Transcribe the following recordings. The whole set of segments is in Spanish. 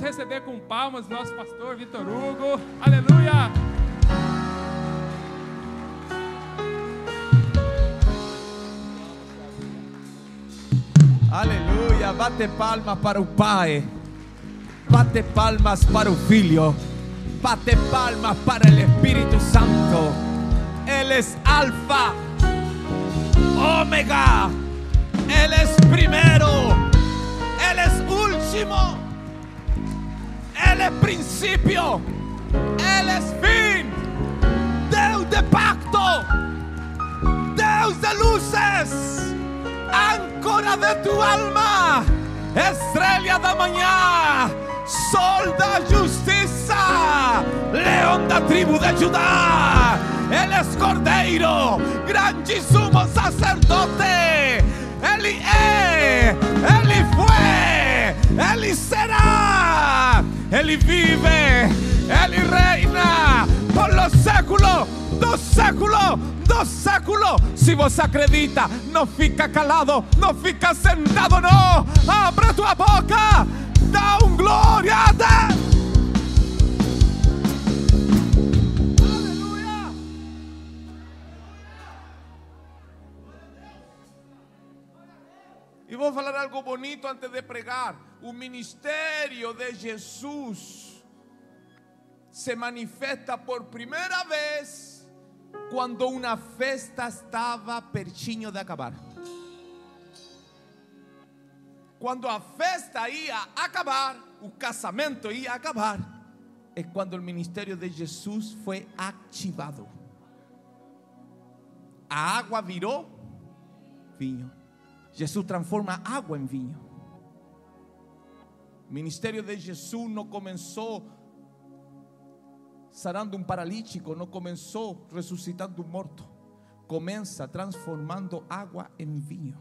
Vamos receber com palmas nosso pastor Vitor Hugo. Aleluia! Aleluia. Bate palmas para o Pai. Bate palmas para o Filho. Bate palmas para el Espíritu Santo. Él es Alfa, Omega. Él es primero. Él es último. Él es principio. Él es fin. Deus de pacto. Deus de luces. Âncora de tu alma. Estrela da manhã. Sol da justiça. Leão da tribo de Judá. Ele é cordeiro. Grande sumo sacerdote. Ele é. Ele foi. Ele será. Ele vive. Ele reina por los séculos dos séculos, dos séculos. Se você acredita, não fica calado, não fica sentado, não. Abre tua boca, dá um glória a vou falar algo bonito antes de pregar. O ministério de Jesus se manifesta por primeira vez quando uma festa estava pertinho de acabar. Quando a festa ia acabar, o casamento ia acabar, é quando o ministério de Jesus foi ativado. A água virou vinho. Jesus transforma água em vinho. O ministério de Jesus não começou sarando um paralítico, não começou ressuscitando um morto. Começa transformando água em vinho.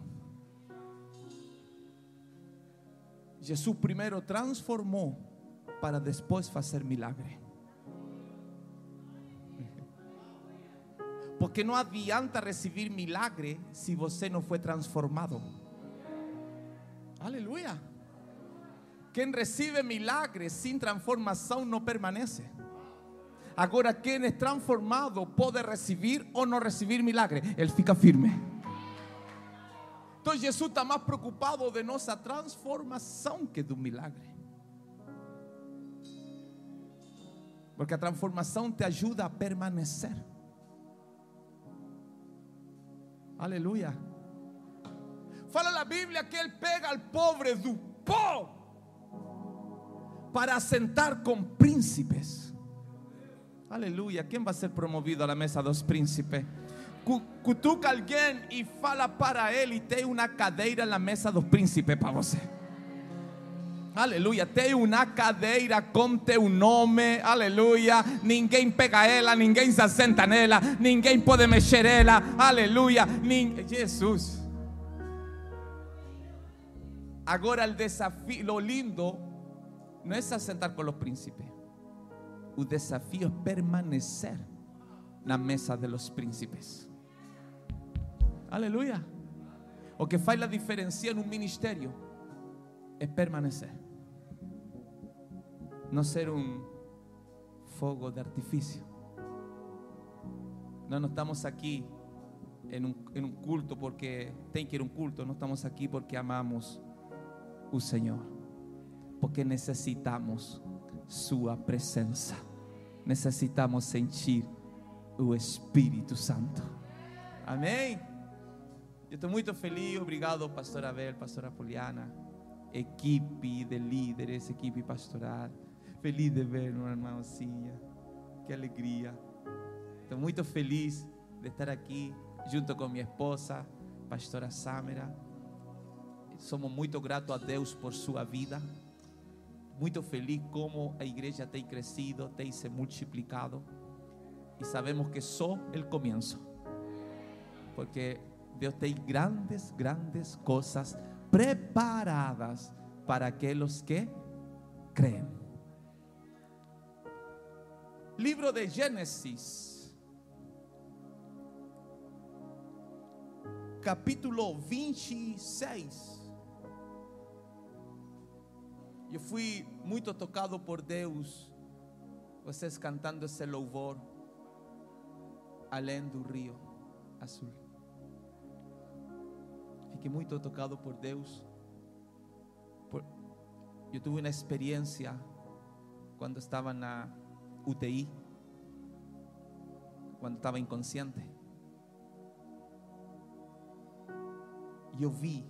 Jesus primeiro transformou para depois fazer milagre. Porque não adianta receber milagre se você não foi transformado. Aleluia. Quem recebe milagre sem transformação não permanece. Agora, quem é transformado pode receber ou não receber milagre. Ele fica firme. Então, Jesus está mais preocupado de nossa transformação que do milagre. Porque a transformação te ajuda a permanecer. Aleluia. Fala na Bíblia que ele pega al pobre do pó para sentar com príncipes. Aleluia. Quem vai ser promovido à mesa dos príncipes? Cu- Cutuca alguém e fala para ele e tem uma cadeira na mesa dos príncipes para você. Aleluia, tem uma cadeira com teu nome, aleluia. Ninguém pega ela, ninguém se assenta nela, ninguém pode mexer ela, aleluia. Nin... Jesus. Agora o desafio, lo lindo, não é se assentar com os príncipes. O desafio é permanecer na mesa de los príncipes. Aleluia. O que faz a diferença no ministério é permanecer. Não ser um fogo de artifício. Nós não estamos aqui em um, em um culto porque tem que ir um culto. Não estamos aqui porque amamos o Senhor. Porque necessitamos Sua presença. Necessitamos sentir o Espírito Santo. Amém? Eu estou muito feliz. Obrigado, pastor Abel, pastora Poliana, equipe de líderes, equipe pastoral. Feliz de ver uma irmãozinha. Que alegria. Estou muito feliz de estar aqui junto com minha esposa, pastora Samera. Somos muito gratos a Deus por sua vida. Muito feliz como a igreja tem crescido, tem se multiplicado. E sabemos que só o começo. Porque Deus tem grandes, grandes coisas preparadas para aqueles que creem. Livro de Gênesis, capítulo 26. Eu fui muito tocado por Deus, vocês cantando esse louvor, além do rio azul. Fiquei muito tocado por Deus. Por- eu tive uma experiência quando estava na UTI, quando estava inconsciente. Eu vi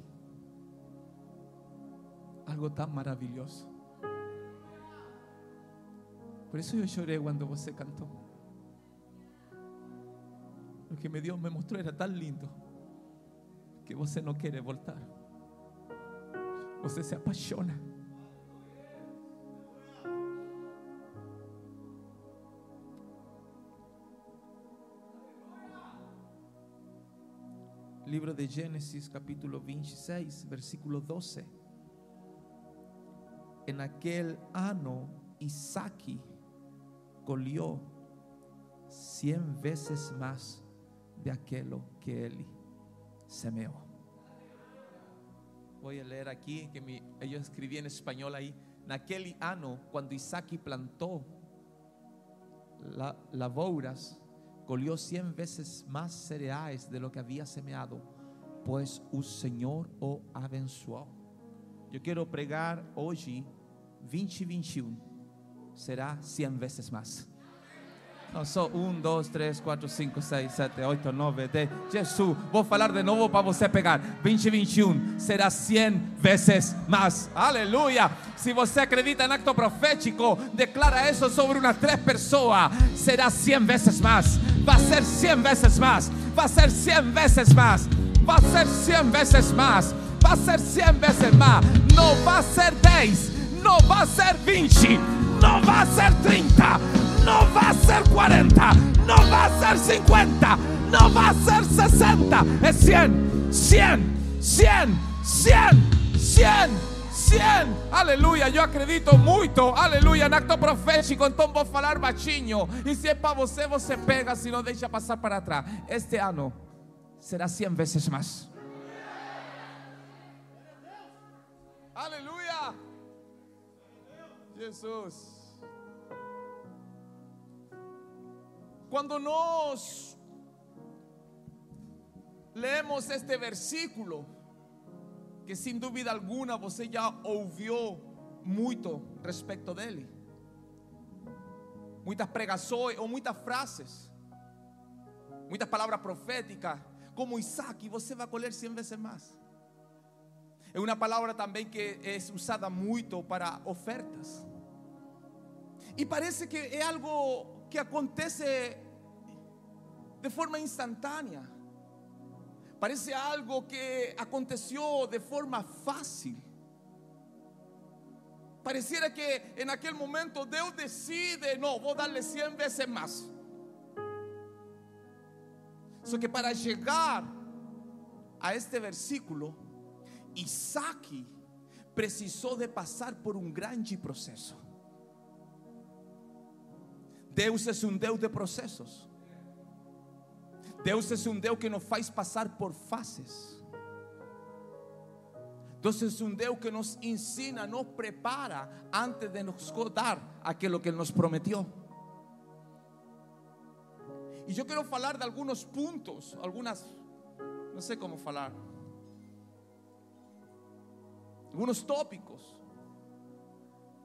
algo tão maravilhoso. Por isso eu chorei quando você cantou. O que me Deus me mostrou era tão lindo que você não quer voltar. Você se apaixona. Livro de Gênesis, capítulo 26, versículo 12. En aquel ano, Isaac colheu cien veces más de aquello que él semeó. Voy a leer aquí que mi, yo escribí en español ahí. Naquele ano, quando Isaac plantou la, lavouras, colheu cien veces más cereais de lo que había semeado, pues o Senhor o abençoou. Eu quero pregar hoje, 2021, será cien veces más. Não só um, dois, três, quatro, cinco, seis, sete, oito, nove, dez. Jesus, vou falar de novo para você pegar. 2021 será 100 vezes mais. Aleluia. Se você acredita em acto profético, declara isso sobre umas três pessoas. Será 100 vezes mais. Vai ser 100 vezes mais. Vai ser 100 vezes mais. Vai ser 100 vezes mais. Vai ser 100 vezes mais. Não vai ser 10. Não vai ser 20. Não vai ser 30 no va a ser 40, no va a ser 50, no va a ser 60, es 100, 100, 100, 100, 100, 100. Aleluia, eu acredito muito, aleluia, em acto profético, então vou falar baixinho. E se é para você, você pega, se não deixa passar para trás. Este ano será 100 vezes mais. Aleluia. Jesus. Cuando nos leemos este versículo, que sin duda alguna você já ouviu muito respeito dele, muitas pregações ou muitas frases, muitas palavras proféticas, como Isaac, você vai colher 100 vezes mais. É uma palavra também que é usada muito para ofertas. E parece que é algo que acontece de forma instantânea. Parece algo que aconteceu de forma fácil. Pareciera que en aquel momento Deus decide, no, vou darle 100 veces más. Só que para llegar a este versículo, Isaac precisou de passar por um grande processo. Deus é um Deus de processos. Deus é um Deus que nos faz passar por fases. Deus é um Deus que nos ensina, nos prepara antes de nos dar aquilo que nos prometeu. E eu quero falar de alguns pontos, algumas, não sei como falar, alguns tópicos,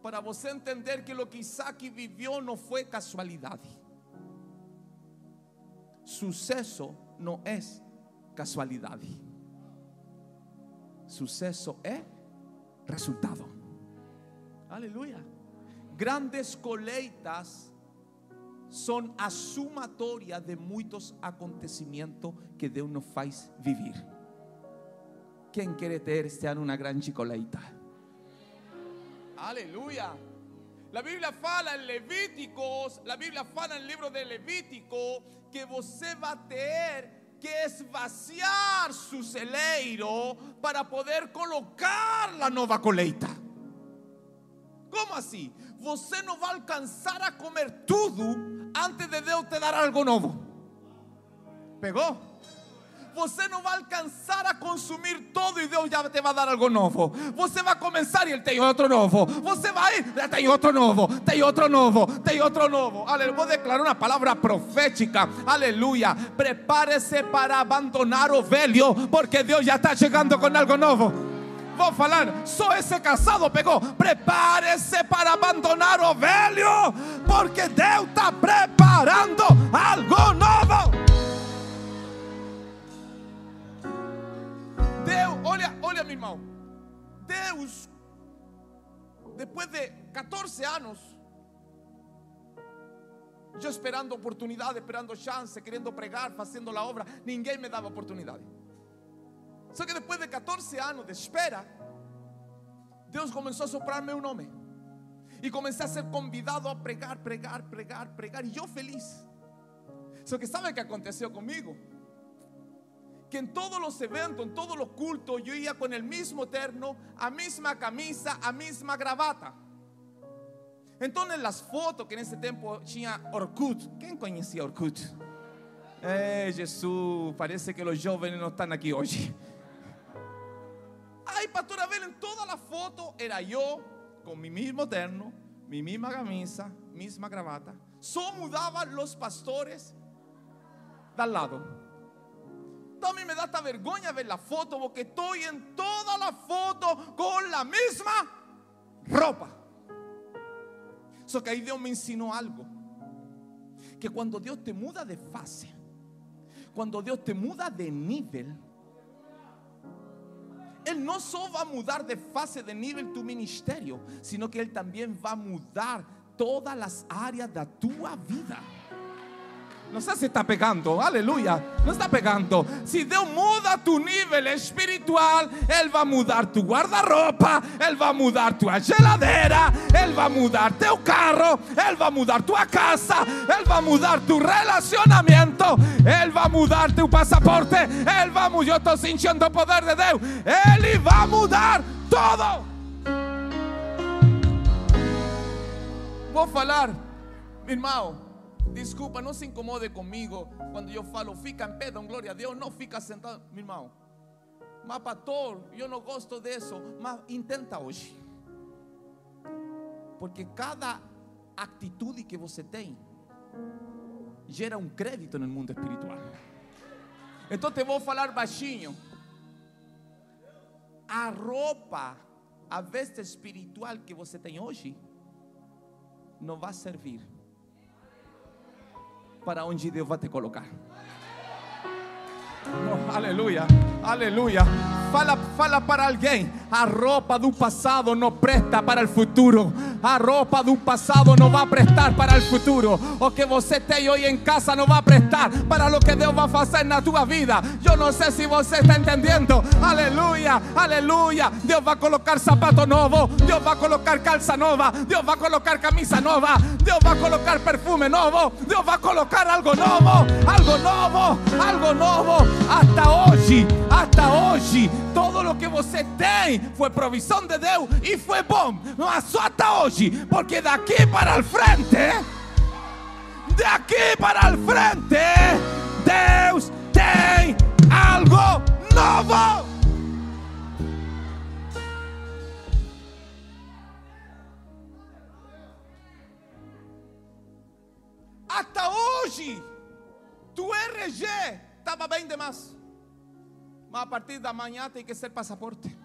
para você entender que o que Isaac viveu não foi casualidade. Sucesso não é casualidade. Sucesso é resultado. Aleluia. Grandes colheitas são a sumatória de muitos acontecimentos que Deus nos faz viver. Quem quer ter este ano uma grande colheita? Aleluia. La Biblia fala en Levíticos, la Biblia fala en el libro de Levítico que você vai ter que esvaziar su celeiro para poder colocar la nova colheita. Como assim? Você não vai alcançar a comer tudo antes de Deus te dar algo novo. Pegou? Você não vai alcançar a consumir todo e Deus já te vai dar algo novo. Você vai começar e Ele tem outro novo. Você vai, já tem outro novo, tem outro novo, tem outro novo. Aleluia. Vou declarar uma palavra profética. Aleluia. Prepare-se para abandonar o velho, porque Deus já está chegando com algo novo. Vou falar, só esse casado pegou. Prepare-se para abandonar o velho, porque Deus está preparando algo novo. Olha, olha, meu irmão. Deus, depois de 14 anos, eu esperando oportunidade, esperando chance, querendo pregar, fazendo a obra, ninguém me dava oportunidade. Só que depois de 14 anos de espera, Deus começou a soprar meu nome. E comecei a ser convidado a pregar, pregar, pregar, pregar. E eu feliz. Só que sabe o que aconteceu comigo? Que en todos los eventos, en todos los cultos, yo iba con el mismo terno, a misma camisa, a misma gravata. Entonces las fotos que en ese tiempo tinha Orkut. ¿Quién conocía Orkut? Eh, Jesús, parece que los jóvenes no están aquí hoy. Ay, pastor Abel, en toda la foto era yo con mi mismo terno, mi misma camisa, misma gravata. Solo mudaban los pastores de al lado. A mí me da esta vergüenza ver la foto porque estoy en toda la foto con la misma ropa. Eso que ahí Dios me enseñó algo. Que cuando Dios te muda de fase, cuando Dios te muda de nivel, Él no solo va a mudar de fase, de nivel tu ministerio, sino que Él también va a mudar todas las áreas de tu vida. No sé si está pegando, aleluya. No está pegando. Si Dios muda tu nivel espiritual, Él va a mudar tu guardarropa, Él va a mudar tu geladera, Él va a mudar tu carro, Él va a mudar tu casa, Él va a mudar tu relacionamiento, Él va a mudar tu pasaporte, Él va a mudar. Yo estoy sintiendo poder de Dios. Él va a mudar todo. Vou falar, irmão. Desculpa, não se incomode comigo quando eu falo, fica em pé, dão glória a Deus, não fica sentado, meu irmão. Mas, pastor, eu não gosto disso, mas intenta hoje. Porque cada atitude que você tem gera um crédito no mundo espiritual. Então te vou falar baixinho. A roupa, a veste espiritual que você tem hoje, não vai servir para onde Deus vai te colocar. Oh, aleluia, aleluia. Fala, fala para alguém. A roupa do passado não presta para o futuro. A roupa do passado não vai prestar para o futuro. O que você tem hoje em casa não vai prestar para o que Deus vai fazer na tua vida. Eu não sei se você está entendendo. Aleluia, aleluia. Deus vai colocar sapato novo. Deus vai colocar calça nova. Deus vai colocar camisa nova. Deus vai colocar perfume novo. Deus vai colocar algo novo. Algo novo. Algo novo. Hasta hoje, hasta hoje, todo lo que você tem foi provisão de Deus e foi bom, mas só até hoje, porque daqui para o frente, daqui para o frente, Deus tem algo novo. Hasta hoje, tu RG estava bem demais. Mas a partir da manhã tem que ser passaporte.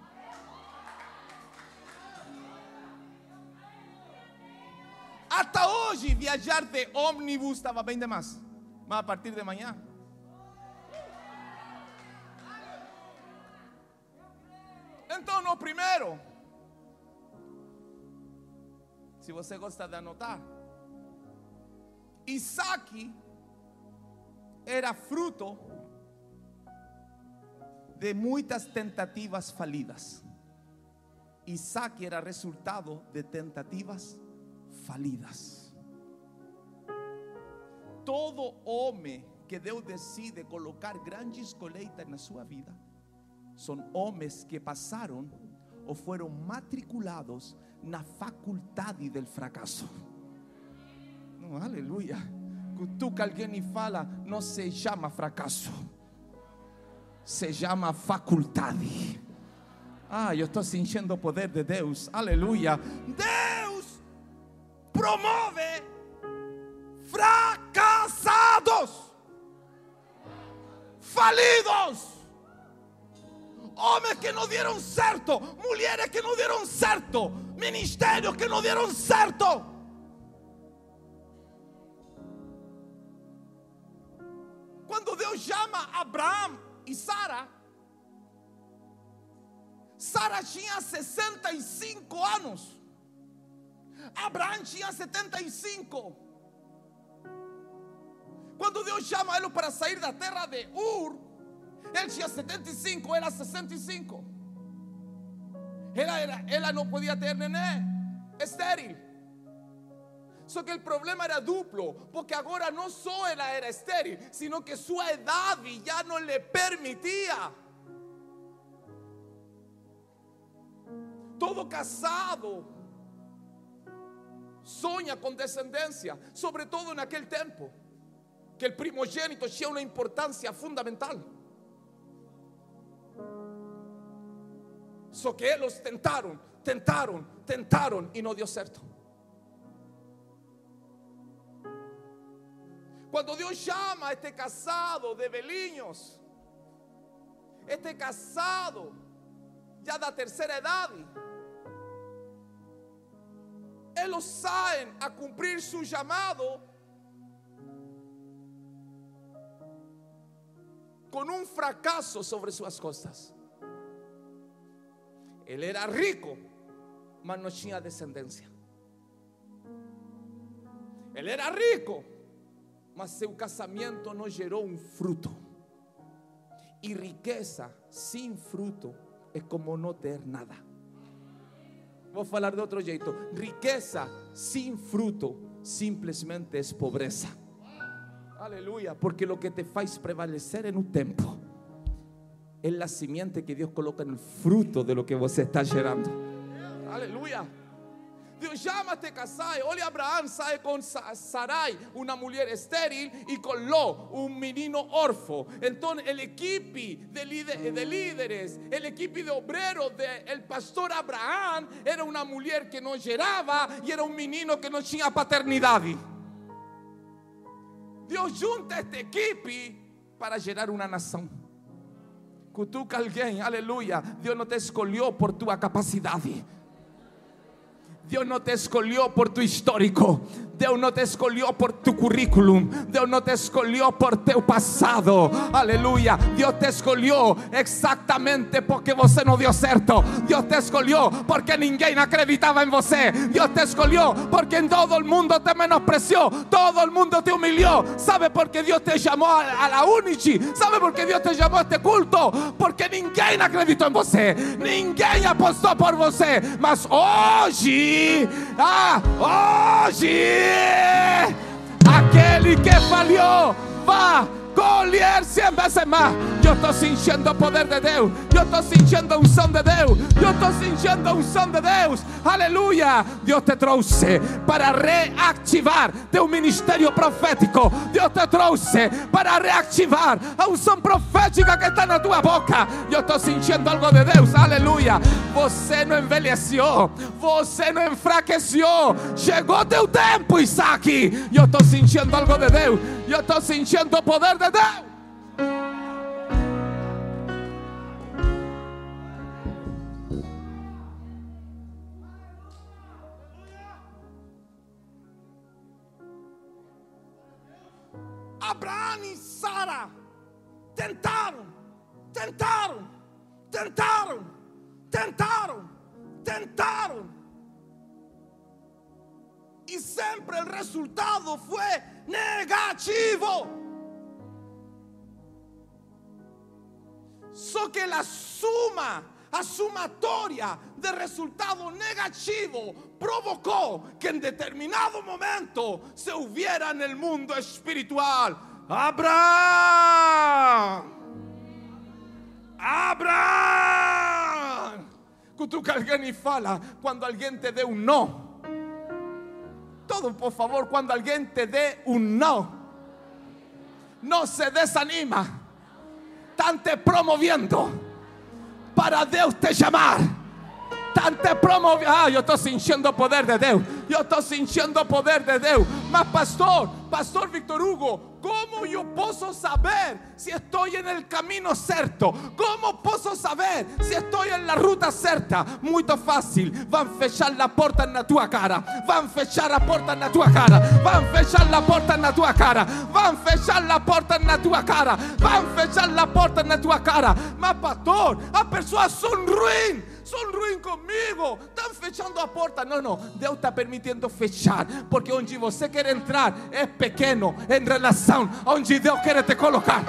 Até hoje, viajar de ônibus estava bem demais. Mas a partir de manhã. Então, no primeiro, se você gosta de anotar, Isaac era fruto de muitas tentativas falidas. Isaac era resultado de tentativas falidas. Todo homem que Deus decide colocar grandes colheitas na sua vida são homens que passaram ou foram matriculados na faculdade del fracasso. No, aleluia. Cutuca alguém e fala, não se chama fracasso. Se llama faculdade. Ah, eu estou sentindo o poder de Deus. Aleluia. Deus promove fracassados, falidos. Homens que não deram certo, mulheres que não deram certo, ministérios que não deram certo. Quando Deus chama Abraão e Sara, Sara tinha 65 anos, Abraão tinha 75. Quando Deus chama ele para sair da terra de Ur, ele tinha 75, era 65. Ela, era, ela não podia ter neném, estéril. Só que o problema era duplo, porque agora não só ela era estéril, sino que sua idade já não lhe permitia. Todo casado sonha com descendência, sobretudo naquele tempo, que o primogênito tinha uma importância fundamental. Só que eles tentaram, tentaram, tentaram e não deu certo. Quando Deus chama a este casado de velhinhos, este casado já da terceira idade, eles saem a cumprir su chamado com um fracasso sobre suas costas. Ele era rico, mas não tinha descendência. Ele era rico, mas seu casamento não gerou um fruto. E riqueza sem fruto é como não ter nada. Vou falar de outro jeito: riqueza sem fruto simplesmente é pobreza. Aleluia, porque lo que te faz prevalecer en un tempo es la simiente que Dios coloca en el fruto de lo que você está gerando. Aleluia. Deus chama te casar. Olha, Abraão sai com Sarai, uma mulher estéril, e com Ló, um menino órfão. Então, o equipe de, líder, de líderes, o equipe de obreiros del pastor Abraão era uma mulher que não gerava e era um menino que não tinha paternidade. Deus junta esta equipe para gerar uma nação. Cutuca alguém, aleluia. Deus não te escolheu por tua capacidade. Deus não te escolheu por tu histórico. Deus não te escolheu por tu currículum. Deus não te escolheu por teu passado. Aleluia. Deus te escolheu exatamente porque você não deu certo. Deus te escolheu porque ninguém acreditava em você. Deus te escolheu porque todo o mundo te menospreciou. Todo o mundo te humilhou. ¿Sabe por que Deus te chamou a la Unici? ¿Sabe por que Deus te chamou a este culto? Porque ninguém acreditou em você. Ninguém apostou por você. Mas hoje, ah, hoje aquele que falhou vai colher 100 vezes mais. Eu estou sentindo o poder de Deus. Eu estou sentindo a unção de Deus. Eu estou sentindo a unção de Deus. Aleluia. Deus te trouxe para reativar teu ministério profético. Deus te trouxe para reativar a unção profética que está na tua boca. Eu estou sentindo algo de Deus. Aleluia. Você não envelheceu. Você não enfraqueceu. Chegou teu tempo, Isaac. Eu estou sentindo algo de Deus. Eu estou sentindo o poder de Deus. Abraão e Sara tentaram, tentaram, tentaram, tentaram, tentaram. E sempre o resultado foi negativo. Só que a suma, a sumatória de resultado negativo provocou que em determinado momento se hubiera no mundo espiritual Abraão. Abraão. Alguém e fala quando alguém te dê um não. Todo, por favor, quando alguém te dê um não. Não se desanima están te promoviendo para Deus te chamar. Estão te promovendo. Ah, eu estou poder de Deus. Eu estou sentindo o poder de Deus. Mas, pastor, pastor Victor Hugo, como eu posso saber se estou en el camino certo? Como posso saber se estou en la ruta certa? Muito fácil. Van fechar la porta na tua cara. Van fechar a porta na tua cara. Van fechar la porta na tua cara. Van fechar la porta na tua cara. Van fechar la porta na tua cara. Mas, pastor, as pessoas são ruins. São ruins comigo. Estão fechando a porta. Não, não. Deus está permitindo fechar. Porque onde você quer entrar é pequeno em relação onde Deus quer te colocar.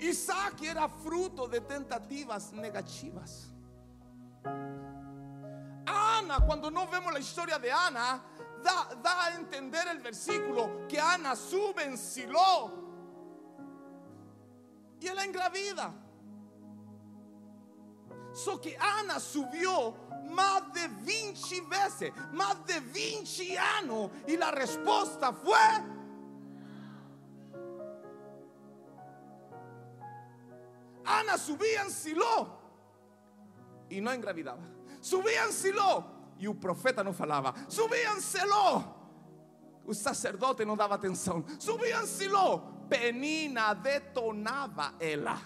Isaac era fruto de tentativas negativas. Ana, cuando no vemos la historia de Ana, da, da a entender el versículo que Ana sube en Silo y ela engravida. Só que Ana subió más de 20 veces, más de 20 años, y la respuesta fue Ana subía en Silo y no engravidaba. Subía en Silo y un profeta no falaba. Subía en Silo. O sacerdote no daba atención. Subía en Silo. Penina detonava ela.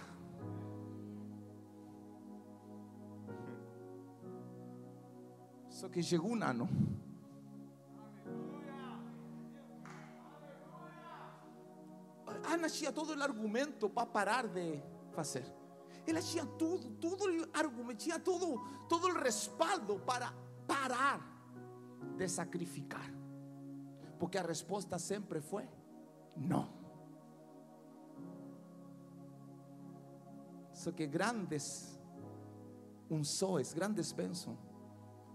Só que chegou um ano. Ana tinha todo o argumento para parar de fazer. Ela tinha tudo, todo o argumento, tinha todo, todo o respaldo para parar de sacrificar. Porque a resposta sempre foi não. Só que grandes unções, grandes bênçãos,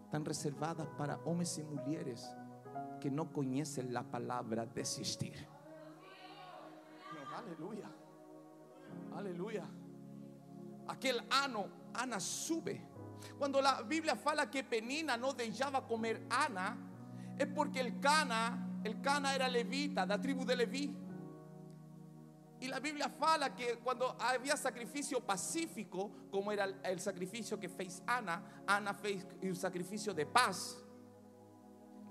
estão reservadas para homens e mulheres que não conhecem a palavra desistir. Aleluia. Aleluia. Aquel ano, Ana sube. Cuando la Biblia fala que Penina no dejaba comer Ana, es porque el Cana, el Cana era levita, da tribu de Leví. Y la Biblia fala que cuando había sacrificio pacífico, como era el, sacrificio que fez Ana, Ana fez un sacrificio de paz.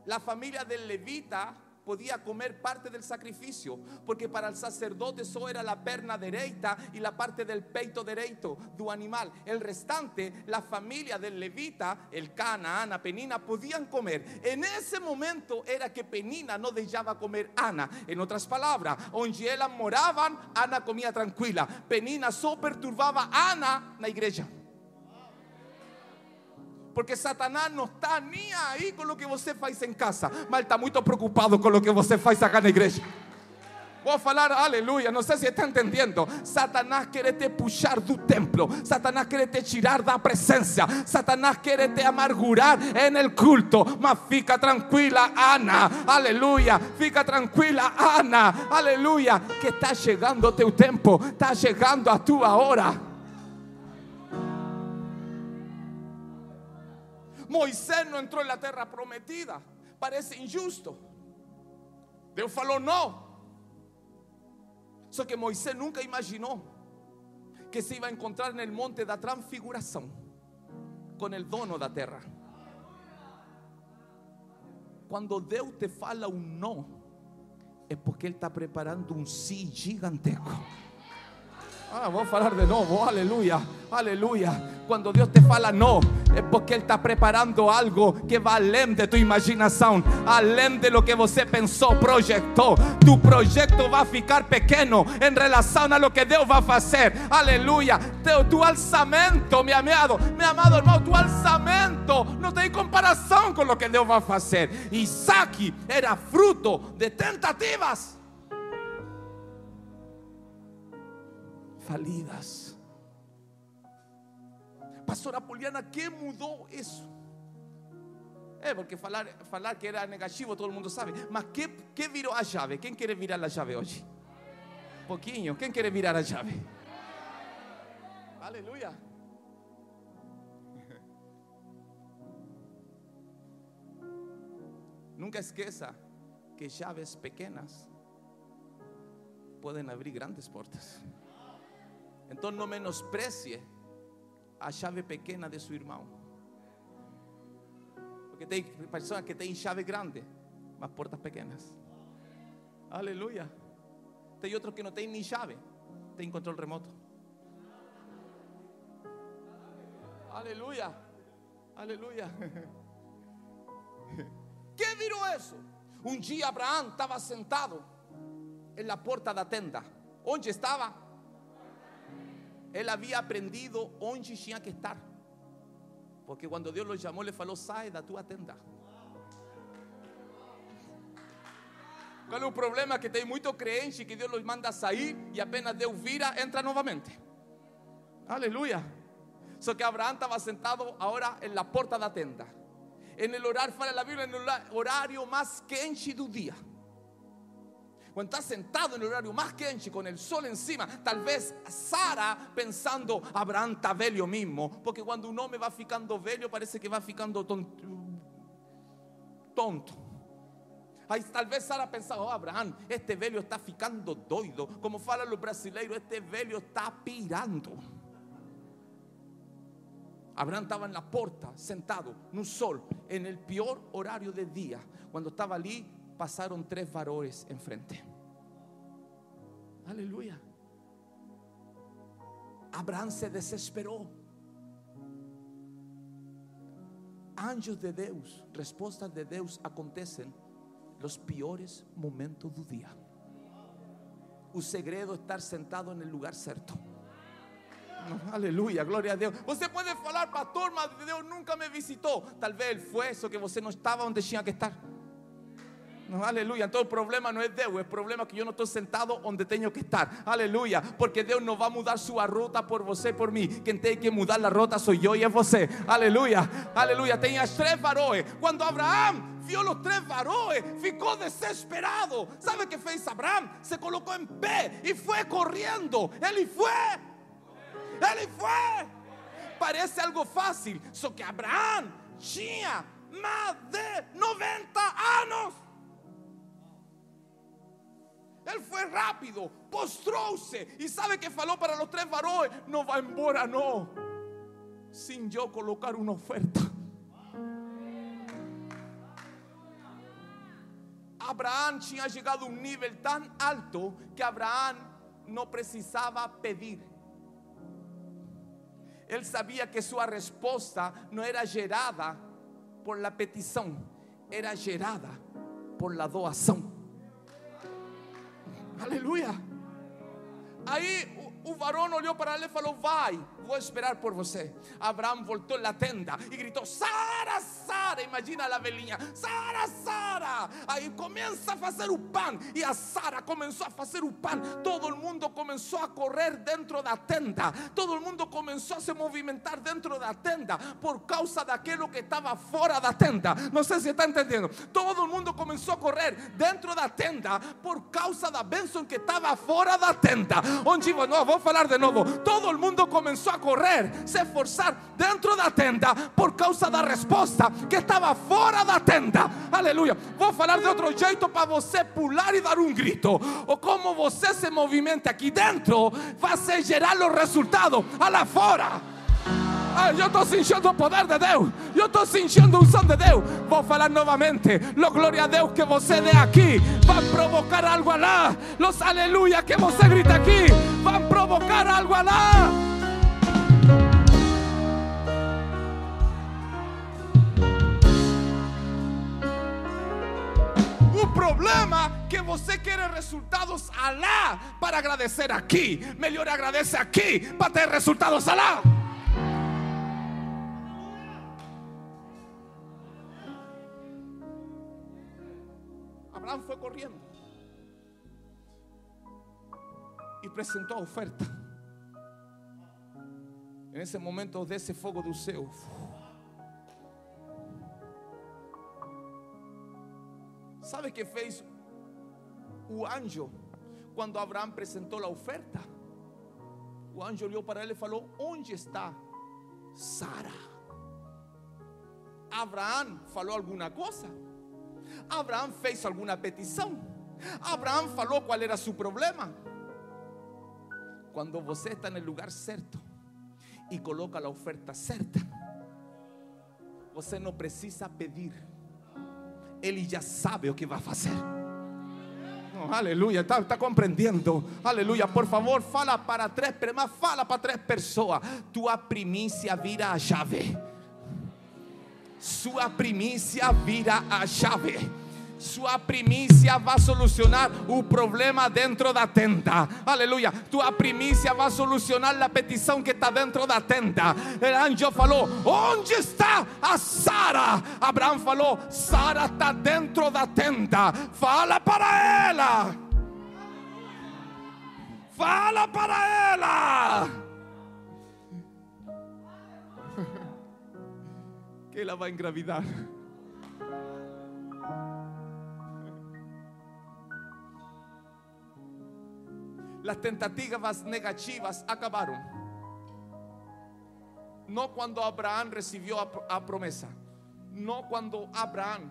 La familia del levita podía comer parte del sacrificio, porque para el sacerdote solo era la perna derecha y la parte del peito derecho do animal. El restante, la familia del levita, el Cana, Ana, Penina, podían comer. En ese momento era que Penina no dejaba comer Ana. En otras palabras, donde ellas moraban, Ana comía tranquila. Penina solo perturbaba a Ana na igreja. Porque Satanás não está nem aí com o que você faz em casa, mas está muito preocupado com o que você faz acá na igreja. Vou falar, aleluia, não sei se está entendendo. Satanás quer te puxar do templo, Satanás quer te tirar da presença, Satanás quer te amargurar el culto. Mas fica tranquila, Ana, aleluia. Fica tranquila, Ana, aleluia. Que está chegando o teu tempo, está chegando a tua hora. Moisés no entró en la tierra prometida. Parece injusto. Deus falou no. Só que Moisés nunca imaginó que se iba a encontrar en el monte da transfiguración con el dono da terra. Cuando Deus te fala un no, es porque Él está preparando un sí gigantesco. Ah, vou falar de novo, aleluia, aleluia. Quando Deus te fala não, é porque Ele está preparando algo que vai além de tua imaginação, além de lo que você pensou, projetou. Tu projeto vai ficar pequeno em relação a lo que Deus vai fazer, aleluia. Teu, tu alçamento, meu amado, meu amado irmão, tu alçamento não tem comparação com o que Deus vai fazer. Isaac era fruto de tentativas. Falidas. Pastora Poliana, ¿qué mudó eso? É, porque falar, que era negativo todo mundo sabe. Mas que, que virou a chave? Quem quer virar a chave hoje? Pouquinho. Quem quer virar a chave? Aleluia. Nunca esqueça que llaves pequeñas pueden abrir grandes puertas. Entonces no menosprecie a llave pequeña de su hermano. Porque hay personas que tienen llave grande, más puertas pequeñas. Aleluya. Hay otros que no tienen ni llave, tienen control remoto. Aleluya. Aleluya. ¿Qué viró eso? Un día Abraham estaba sentado en la puerta de la tenda. ¿Dónde estaba? Él había aprendido dónde tenía que estar. Porque cuando Dios lo llamó, le falou: sai da tua tenda. Qual é o problema? Que tem muito crente que Deus los manda sair e apenas Deus vira, entra novamente. Aleluia. Só que Abraão estava sentado agora em la porta da tenda. En el horario, fala la Biblia, en el horario más quente do dia. Cuando está sentado en el horario más quente con el sol encima, tal vez Sara pensando, Abraham está velho mismo, porque cuando un hombre va ficando velho parece que va ficando tonto. tal vez Sara pensaba, oh, Abraham, este velho está ficando doido, como falam los brasileiros, este velho está pirando. Abraham estaba en la puerta, sentado, en un sol, en el peor horario del día. Cuando estaba allí, pasaron tres varones enfrente. Aleluya. Abraham se desesperó. Anjos de Dios, respuestas de Dios acontecen los peores momentos del día. Un segredo estar sentado en el lugar cierto. Aleluya, gloria a Dios. Você puede falar, pastor, mas Deus nunca me visitó. Tal vez fue eso que você no estaba donde tenía que estar. Aleluya. Entonces el problema no es Dios, el problema es que yo no estoy sentado donde tengo que estar. Aleluya. Porque Dios no va a mudar su ruta por por mí. Quien tiene que mudar la ruta soy yo y es você. Aleluya. Aleluya. Tenía tres varones. Cuando Abraham vio los tres varones, ficó desesperado. ¿Sabe qué fez Abraham? Se colocó en pie y fue corriendo. Él fue. Él fue. Parece algo fácil. Só que Abraham tinha más de 90 años. Él fue rápido, postrou-se e sabe que falou para los tres varones: No va embora, no, sin yo colocar una oferta. Abraham tinha llegado a un nivel tan alto que Abraham no precisaba pedir. Él sabía que su respuesta no era gerada por la petición, era gerada por la doación. Aleluya. Aí o, o varão olhou para ele e falou: Vai, vou esperar por você. Abraão voltou na tenda e gritou: Sara, Sara. Imagina a velhinha: Sara, Sara. Aí começa a fazer o pão. E a Sara começou a fazer o pão. Todo o mundo começou a correr dentro da tenda. Todo o mundo começou a se movimentar dentro da tenda por causa daquilo que estava fora da tenda. Não sei se está entendendo. Todo o mundo começou a correr dentro da tenda por causa da bênção que estava fora da tenda. Onde não, vou falar de novo. Todo o mundo começou a correr, se esforçar dentro da tenda por causa da resposta que estava fora da tenda. Aleluia. Vou falar de outro jeito para você pular e dar um grito. Ou como você se movimenta aqui dentro, vai gerar os resultados lá fora. Ah, eu estou sentindo o poder de Deus. Eu estou sentindo o som de Deus. Vou falar novamente. Lo glória a Deus que você dê aqui. Vai provocar algo lá. Los aleluia que você grita aqui. Vai provocar algo lá. Problema que você quer resultados alá para agradecer aqui. Melhor agradece aqui para ter resultados alá. Abraham fue corriendo y presentó a oferta. En ese momento de ese fuego do céu. ¿Sabe qué fez o anjo quando Abraão apresentou a oferta? O anjo olhou para ele e falou: Onde está Sara? Abraão falou alguma coisa? Abraão fez alguma petição. Abraão falou qual era seu problema. Quando você está no lugar certo e coloca a oferta certa, você não precisa pedir. Ele já sabe o que vai fazer. Oh, aleluia, está, está compreendendo? Aleluia, por favor, fala para três, mas fala para três pessoas. Tua primícia vira a chave. Sua primícia vira a chave. Sua primícia vai solucionar o problema dentro da tenda. Aleluia. Tua primícia vai solucionar a petição que está dentro da tenda. O anjo falou: Onde está a Sara? Abraão falou: Sara está dentro da tenda. Fala para ela. Fala para ela. Que ela vai engravidar. Las tentativas negativas acabaron. No cuando Abraham recibió a, promesa. No cuando Abraham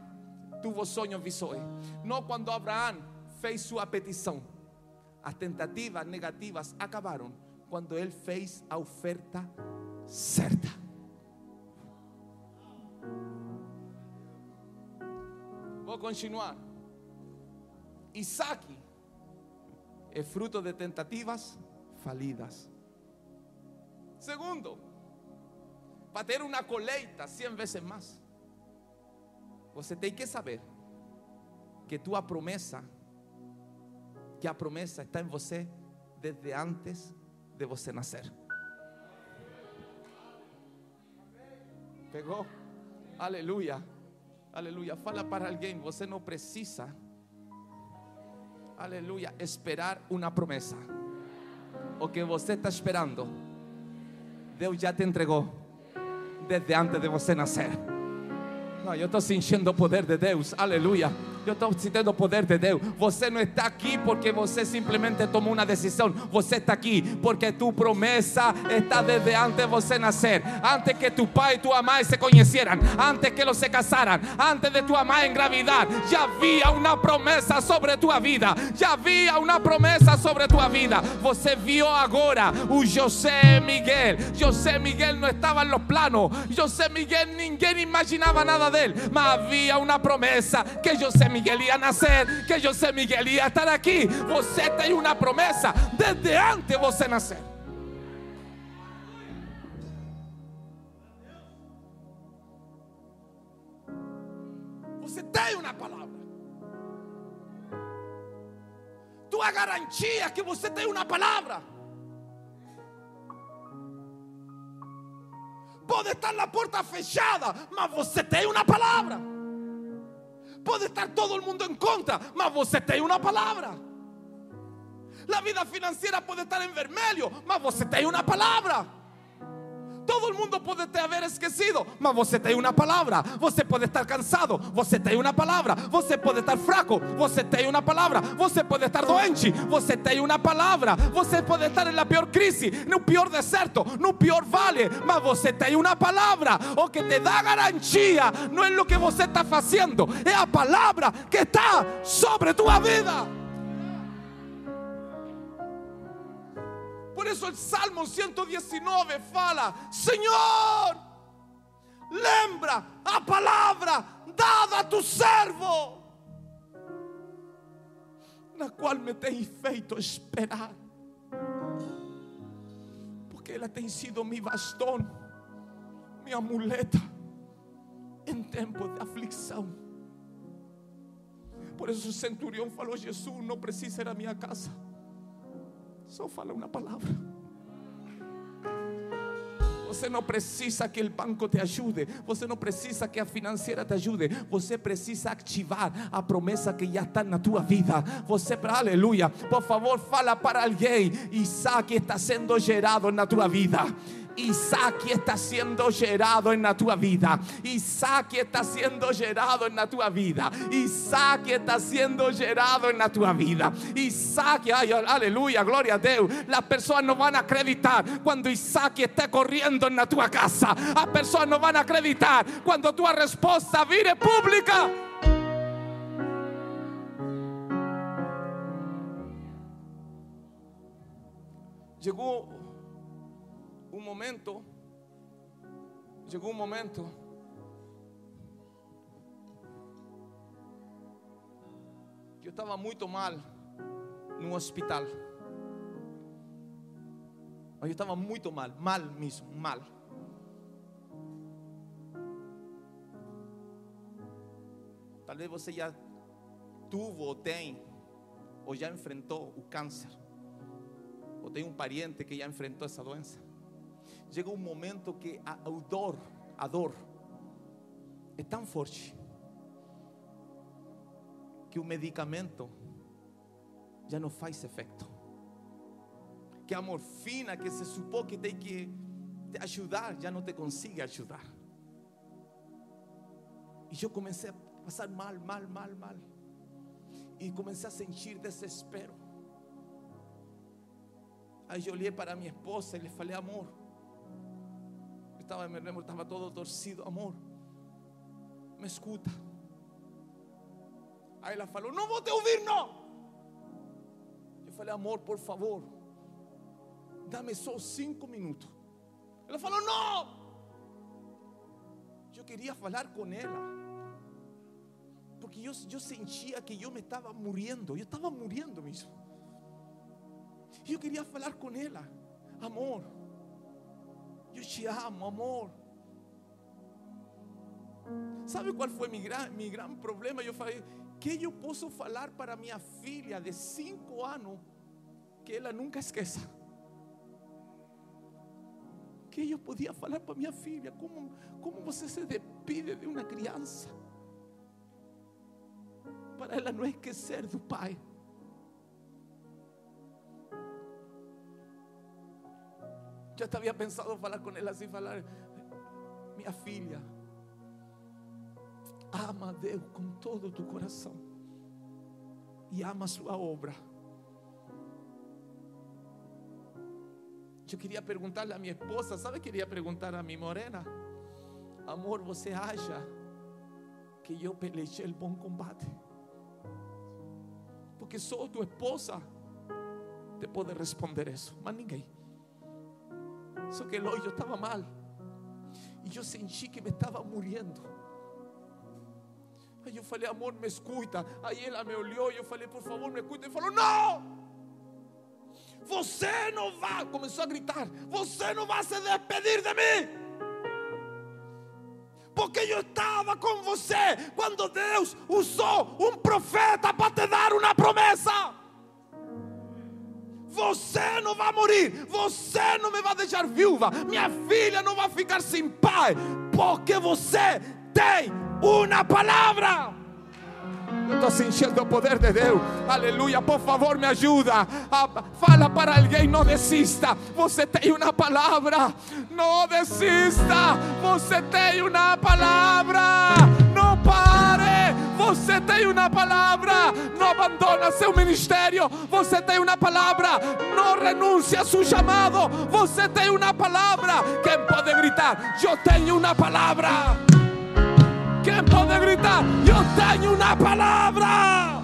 tuvo sueños visores. No cuando Abraham fez su petición. As tentativas negativas acabaram quando ele fez a oferta certa. Vou continuar. Isaac é fruto de tentativas falidas. Segundo, para ter uma colheita 100 vezes mais, você tem que saber que tua promessa, que a promessa está em você desde antes de você nascer. Pegou? Aleluia. Aleluia. Fala para alguém, você não precisa aleluya, esperar una promesa. O que você está esperando, Deus já te entregou desde antes de você nascer. Não, eu estou sentindo o poder de Deus, aleluia. Eu estou sentindo o poder de Deus. Você não está aqui porque você simplesmente tomou uma decisão. Você está aqui porque tu promessa está desde antes de você nascer. Antes que tu pai e tua mãe se conheceram. Antes que eles se casaram. Antes de tua mãe engravidar. Já havia uma promessa sobre tua vida. Já havia uma promessa sobre tua vida. Você viu agora o José Miguel. José Miguel não estava nos planos. José Miguel ninguém imaginava nada dele. Mas havia uma promessa que José Miguel ia nascer, que José Miguel ia estar aqui. Você tem uma promessa desde antes você nascer. Você tem uma palavra. Tua garantia que você tem uma palavra. Pode estar na porta fechada, mas você tem uma palavra. Pode estar todo el mundo en contra, mas você tem uma palavra. La vida financeira pode estar em vermelho, mas você tem uma palavra. Todo el mundo pode te haber esquecido, mas você tem uma palavra. Você pode estar cansado, você tem uma palavra. Você pode estar fraco, você tem uma palavra. Você pode estar doente, você tem uma palavra. Você pode estar na pior crise, no pior deserto, no pior vale, mas você tem uma palavra. O que te dá garantia não é o que você está fazendo, é a palavra que está sobre tua vida. Por eso el Salmo 119 fala, Señor, lembra a palavra dada a tu servo, na qual me tem feito esperar, porque ela tem sido mi bastão, minha muleta em tempo de aflição. Por isso o centurião falou: Jesus não precisa ir minha casa. Só fala uma palavra. Você não precisa que o banco te ajude. Você não precisa que a financeira te ajude. Você precisa ativar a promessa que já está na tua vida. Você, aleluia. Por favor, fala para alguém. Isaac está sendo gerado na tua vida. Isaac está siendo gerado en la tua vida. Isaac está siendo gerado en la tua vida. Isaac está siendo gerado en la tua vida. Isaac, ay, aleluya, gloria a Dios. Las personas no van a acreditar cuando Isaac esté corriendo en la tua casa. Las personas no van a acreditar cuando tu respuesta vire pública. Llegó un momento, llegó un momento que eu estava muito mal no hospital. Eu estava muito mal, mal mesmo, mal. Talvez você já tuvo ou tem, ou já enfrentou o câncer, ou tem um pariente que já enfrentou essa doença. Chega um momento que a, a dor, a dor, é tão forte que o medicamento já não faz efeito. Que a morfina que se supõe que tem que te ajudar já não te consegue ajudar. E eu comecei a passar mal, mal, mal, mal. E comecei a sentir desespero. Aí eu olhei para minha esposa e lhe falei, amor. Eu estava, me lembro, estava todo torcido, amor. Me escuta. Aí ela falou, não vou te ouvir, não. Eu falei, amor, por favor, dá-me só cinco minutos. Ela falou, não. Eu queria falar com ela. Porque eu, eu sentia que eu me estava morrendo. Eu estava morrendo mesmo. Eu queria falar com ela. Amor, eu te amo, amor. Sabe qual foi meu gran, meu gran problema? Eu falei, que eu posso falar para minha filha de cinco anos que ela nunca esqueça? Que eu podia falar para minha filha? Como, como você se despide de uma criança? Para ela não esquecer do pai. Já havia pensado falar com ela assim, falar, minha filha, ama a Deus com todo o teu coração e ama a sua obra. Eu queria perguntar a minha esposa, sabe? Queria perguntar a minha morena, amor, você acha que eu pelejei o bom combate? Porque só tua esposa te pode responder isso, mas ninguém. Só que el hoyo estava mal e eu senti que me estava morrendo. Aí eu falei, amor, me escuta. Aí ela me olhou e eu falei, por favor, me escuta. E falou, não! Você não vai, começou a gritar, você não vai se despedir de mim. Porque eu estava com você quando Deus usou um profeta para te dar uma promessa. Você não vai morrer, você não me vai deixar viúva, minha filha não vai ficar sem pai, porque você tem uma palavra. Eu estou sentindo o poder de Deus. Aleluia. Por favor, me ajuda. Ah, fala para alguém: não desista. Você tem uma palavra. Não desista. Você tem uma palavra. Não pare. Você tem uma palavra. Não abandona seu ministério. Você tem uma palavra. Não renuncia a seu chamado. Você tem uma palavra. Quem pode gritar? Eu tenho uma palavra. Quem pode gritar? Eu tenho uma palavra.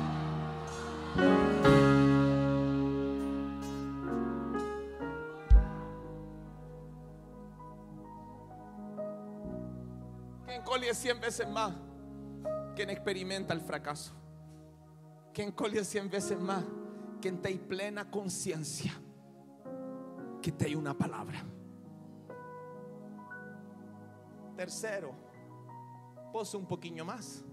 Quem colhe cien veces más, quien experimenta el fracaso. Quien colhe cien veces más, quien tem plena conciencia que tem una palabra. Tercero, posso um pouquinho mais.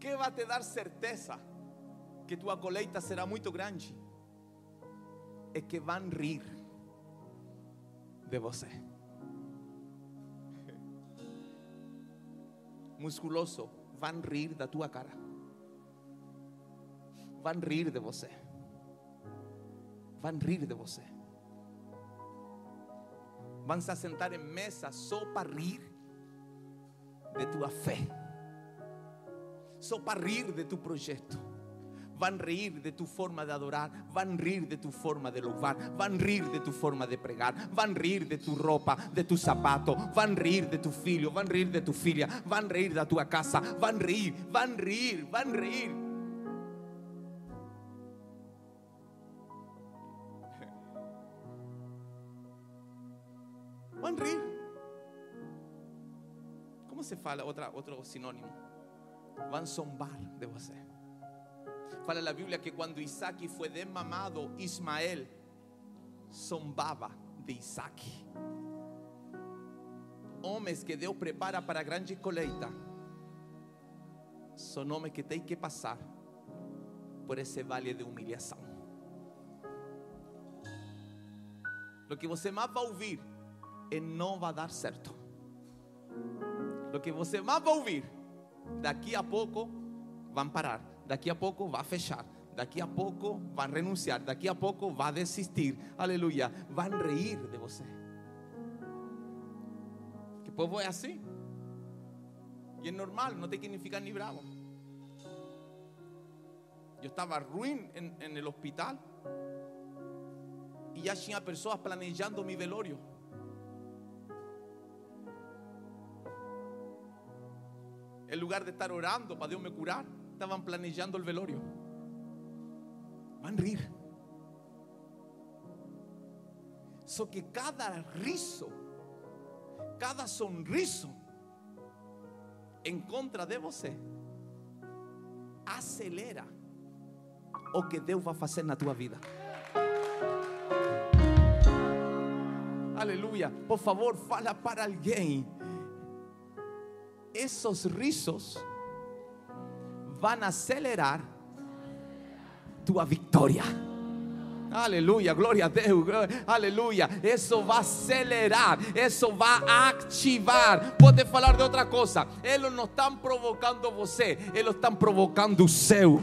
Que vai te dar certeza que tua colheita será muito grande? É que vão rir de você. Musculoso, vão rir da tua cara. Vão rir de você. Vão rir de você. Vão se sentar em mesa só para rir de tua fé. Só para rir de tu projeto. Van a reír de tu forma de adorar, van a reír de tu forma de louvar, van a reír de tu forma de pregar, van a reír de tu ropa, de tu zapato, van a reír de tu filho, van a reír de tu filha, van a reír de tu casa, van a reír, van a reír, van a reír. Van a reír. ¿Cómo se fala otra, otro sinónimo? Van zombar de você. Fala la Biblia que cuando Isaac fue desmamado, Ismael zombaba de Isaac. Homens que Deus prepara para grande colheita são homens que têm que passar por esse vale de humilhação. Lo que você mais vai ouvir é não vai dar certo. Lo que você mais vai ouvir, daqui a pouco vão parar, daqui a pouco vai fechar, daqui a pouco vão renunciar, daqui a pouco vai desistir. Aleluia, vão reír de você. Que povo é assim. E é normal, não tem que nem ficar nem bravo. Eu estava ruim en, el hospital e já tinha pessoas planejando mi velório. En lugar de estar orando para Dios me curar, estaban planejando el velorio. Van a rir. So que cada riso, cada sonriso en contra de você acelera o que Deus vai fazer na tua vida. Aleluia. Por favor, fala para alguém. Esos risos van a acelerar tua vitória. Aleluia, glória a Deus, glória- aleluia. Isso vai acelerar, isso vai ativar. Pode falar de outra coisa. Eles não estão provocando você, eles estão provocando o seu.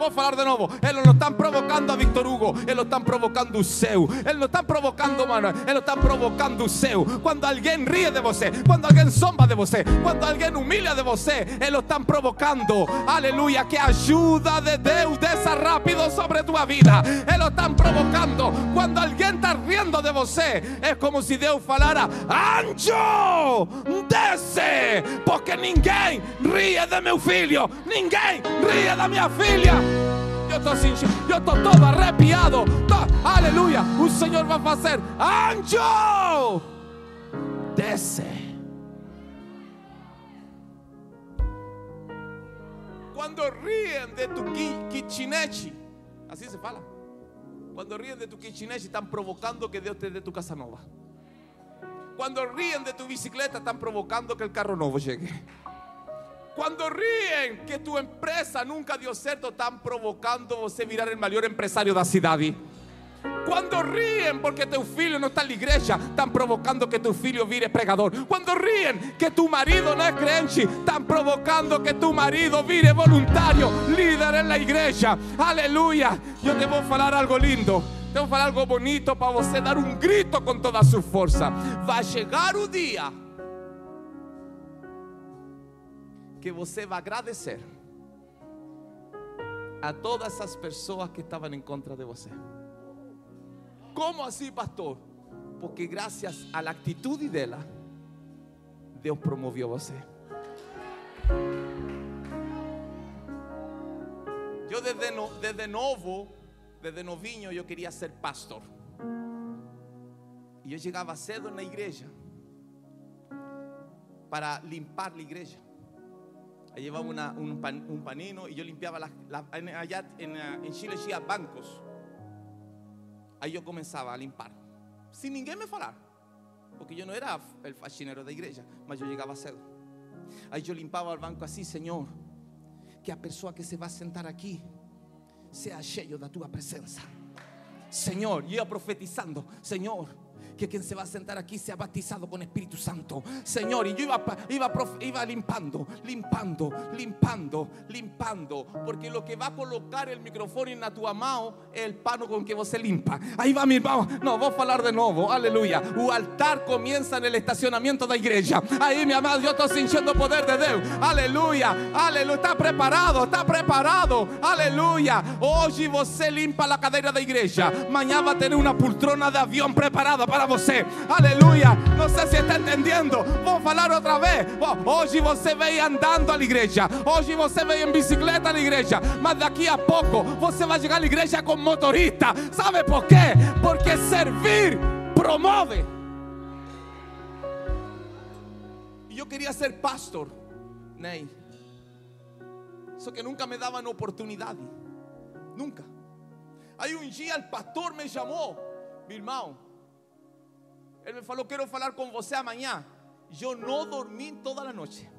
Vou falar de novo. Eles não estão provocando a Victor Hugo, eles estão provocando o seu. Eles não estão provocando Manuel, eles estão provocando o seu. Quando alguém ríe de você, quando alguém zomba de você, quando alguém humilha de você, eles estão provocando, aleluia, que a ajuda de Deus desça rápido sobre tua vida. Eles estão provocando. Quando alguém está rindo de você, é como se Deus falara: Anjo, desce, porque ninguém ríe de meu filho, ninguém ríe da minha filha. Eu estou sentindo, eu estou todo arrepiado. Tô- aleluia, o Senhor vai fazer. Anjo, desce. Quando riem de tu kitchenette, assim se fala. Quando riem de tu kitchenette, estão provocando que Deus te dê tu casa nova. Quando riem de tu bicicleta, estão provocando que o carro novo chegue. Quando riem que tu empresa nunca deu certo, estão provocando você virar o maior empresário da cidade. Quando riem porque teu filho não está na igreja, estão provocando que teu filho vire pregador. Quando riem que tu marido não é crente, estão provocando que tu marido vire voluntário, líder na igreja. Aleluia. Eu te vou falar algo lindo. Te vou falar algo bonito para você dar um grito com toda a sua força. Vai chegar o dia que você vai agradecer a todas essas pessoas que estavam em contra de você. Como assim, pastor? Porque graças à atitude dela, Deus promoveu você. Eu desde, no- desde novo, desde novinho, eu queria ser pastor. E eu chegava cedo na igreja para limpar a igreja. Ahí llevaba un, pan- un panino y yo limpiaba allá en, eh, en Chile hacía bancos. Ahí yo comenzaba a limpar, sin ninguém me falar, porque yo no era el faxinero da igreja, mas yo llegaba cedo. Aí eu limpava o banco assim, Senhor, que a pessoa que se vai sentar aqui seja cheio da tua presença. Senhor, e eu profetizando, Senhor, que quien se va a sentar aquí sea bautizado con Espíritu Santo. Señor, y yo iba, iba, iba limpando, limpando, limpando, limpando. Porque lo que va a colocar el micrófono en tu amado es el pano con que você limpa. Ahí va mi hermano. No, vou falar de novo. Aleluya. O altar comienza en el estacionamiento da igreja. Ahí, mi amado, yo estoy sintiendo poder de Deus. Aleluya. Aleluya. Está preparado, está preparado. Aleluya. Hoje você limpa a cadeira da igreja. Amanhã vai ter uma poltrona de avião preparada para você. Aleluya. Não sei se está entendendo. Vou falar outra vez. Hoje você veio andando à igreja. Hoje você veio em bicicleta à igreja. Mas daqui a pouco você vai chegar à igreja com motorista. Sabe por quê? Porque servir promove. E eu queria ser pastor, Ney. Só que nunca me daban oportunidade. Nunca. Aí um dia o pastor me chamou, meu irmão. Ele me falou: Quero falar com você amanhã. Eu não dormi toda a noite.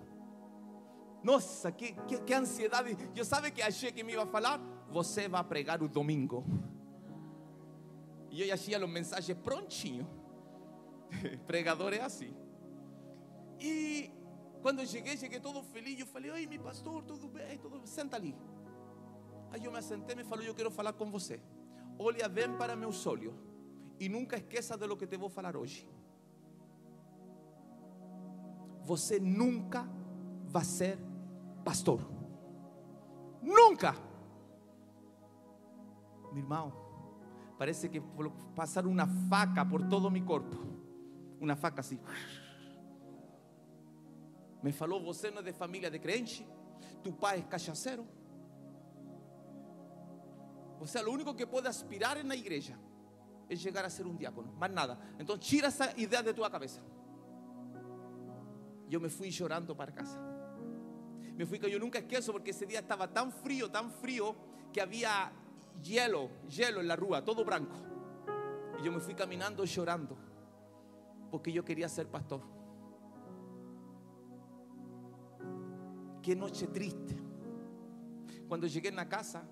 Nossa, que, que, que ansiedade. Eu sabe que achei que me ia falar? Você vai pregar o domingo. E eu tinha os mensagens prontinho. Pregador é assim. E quando cheguei, cheguei todo feliz. Eu falei: Oi, meu pastor, tudo bem? Tudo... Senta ali. Aí eu me assentei e me falou: Eu quero falar com você. Olha bem para meus olhos. E nunca esqueça de lo que te vou falar hoje. Você nunca vai ser pastor. Nunca. Meu irmão, parece que passaram uma faca por todo meu corpo. Faca assim. Me falou: Você não é de família de crente? Tu pai é cachaceiro? Você é o único que pode aspirar na igreja é chegar a ser um diácono, mais nada. Então tira essa ideia de tua cabeça. E eu me fui chorando para casa. Me fui eu nunca esqueço porque esse dia estava tão frio, tão frio que havia hielo, hielo na rua, todo branco. E eu me fui caminhando chorando porque eu queria ser pastor. Que noche triste. Quando eu cheguei na casa,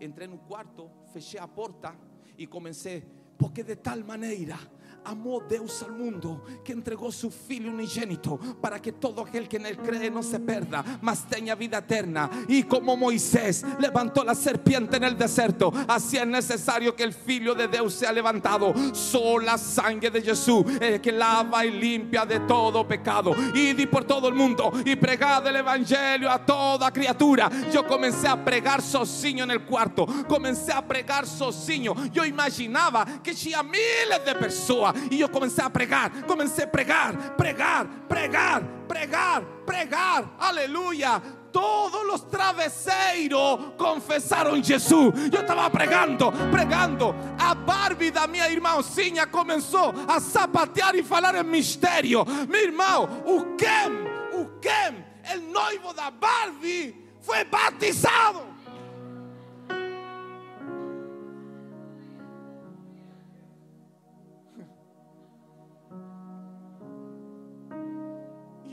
entrei no quarto, fechei a porta e comecei, porque de tal maneira amó Deus al mundo que entregó su Filho unigénito para que todo aquel que en él cree no se perda, mas tenga vida eterna. Y como Moisés levantó la serpiente en el desierto, así es necesario que el Filho de Deus sea levantado. Sola sangre de Jesús, el que lava y limpia de todo pecado. Y di por todo el mundo y pregad el evangelio a toda criatura. Yo comencé a pregar sozinho en el cuarto, comencé a pregar sozinho. Yo imaginaba que tinha miles de pessoas e eu comecei a pregar, comecei a pregar, pregar, pregar, pregar, pregar, aleluia. Todos los traveseiros confesaron Jesús. Yo estaba pregando, pregando. A Barbie da minha irmãozinha começou a sapatear e falar em mistério. Meu irmão, o Ken, o Ken, el noivo da Barbie, foi batizado.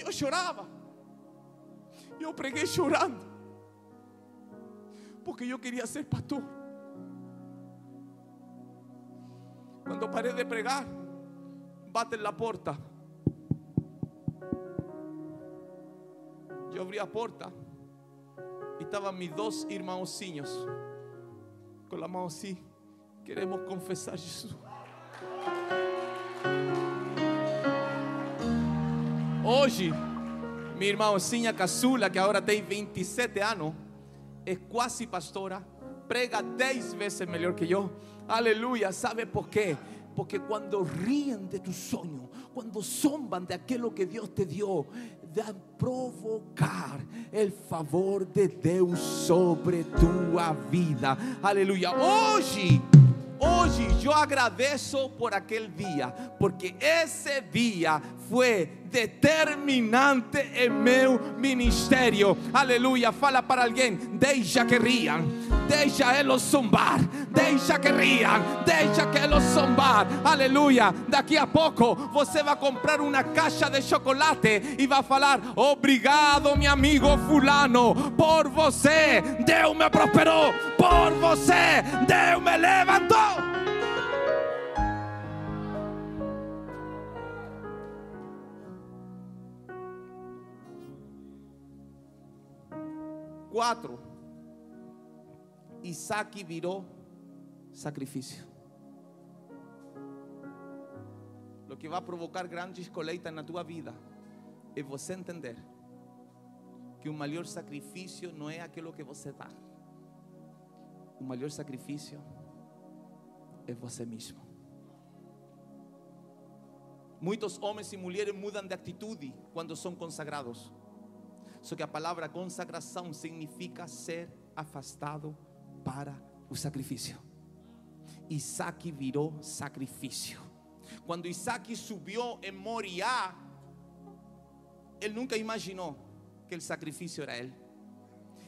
Eu chorava. E eu preguei chorando. Porque eu queria ser pastor. Quando eu parei de pregar, bate na porta. Eu abri a porta e estavam meus dois irmãozinhos com a mão assim. Queremos confessar Jesus. Hoje, minha irmãozinha caçula, que agora tem 27 anos, é quase pastora, prega 10 vezes melhor que eu. Aleluia, ¿sabe por quê? Porque quando ríen de tu sonho, quando zomban de aquilo que Deus te dio, de provocar el favor de Deus sobre tua vida. Aleluia. Hoje, Hoje eu agradeço por aquele dia, porque esse dia foi determinante em meu ministério. Aleluia. Fala para alguém: deixa que riam, deixa eles zombar, deixa que riam, deixa que eles zombar, aleluia. Daqui a pouco você vai comprar uma caixa de chocolate y va a falar: Obrigado, meu amigo Fulano, por você, Deus me prosperou, por você, Deus me levantou. Quatro. Isaac viró sacrificio. Lo que va a provocar grandes colheitas na tua vida é você entender que o maior sacrifício não é aquilo que você dá. O maior sacrifício é você mesmo. Muitos homens e mulheres mudam de atitude quando são consagrados. Só que a palavra consagração significa ser afastado para o sacrifício. Isaac virou sacrifício. Quando Isaac subiu em Moriá, ele nunca imaginou que o sacrifício era ele.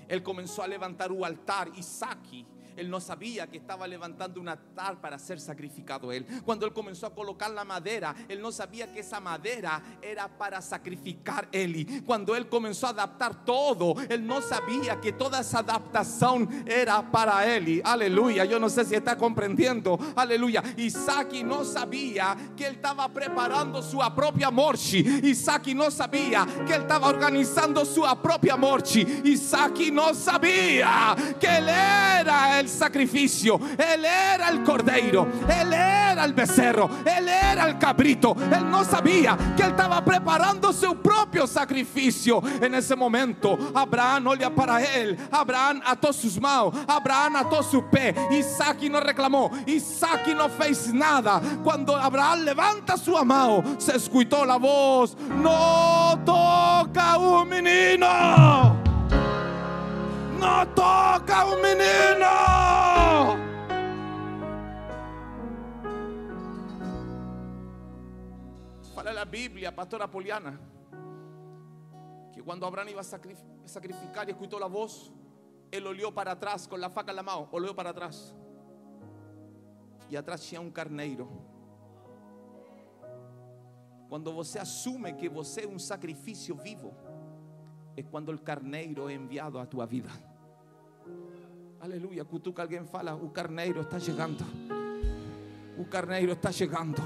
Ele começou a levantar o altar, Isaac. Él no sabía que estaba levantando un altar para ser sacrificado él. Cuando él comenzó a colocar la madera, él no sabía que esa madera era para sacrificar él. Cuando él comenzó a adaptar todo, él no sabía que toda esa adaptación era para él. Aleluya. Yo no sé si está comprendiendo. Aleluya. Isaac no sabía que él estaba preparando su propia morte. Isaac no sabía que él estaba organizando su propia morte. Isaac no sabía que él era el sacrificio. Él era el cordeiro. Él era el becerro. Él era el cabrito. Él no sabía que él estaba preparando su propio sacrificio. En ese momento, Abraham olha para él. Abraham ató sus manos. Abraham ató su pé. Isaac no reclamó. Isaac no fez nada. Cuando Abraham levanta su mano, se escuchó la voz: No toca un menino. No toca un menino. Fala la Biblia, pastora Poliana, que cuando Abraham iba a sacrif- sacrificar y escuchó la voz, él olió para atrás con la faca en la mano, olió para atrás. Y atrás tinha um carneiro. Quando você assume que você é um sacrifício vivo, é quando o carneiro é enviado à tua vida. Aleluia. Cutuca alguém fala: o carneiro está chegando. O carneiro está chegando.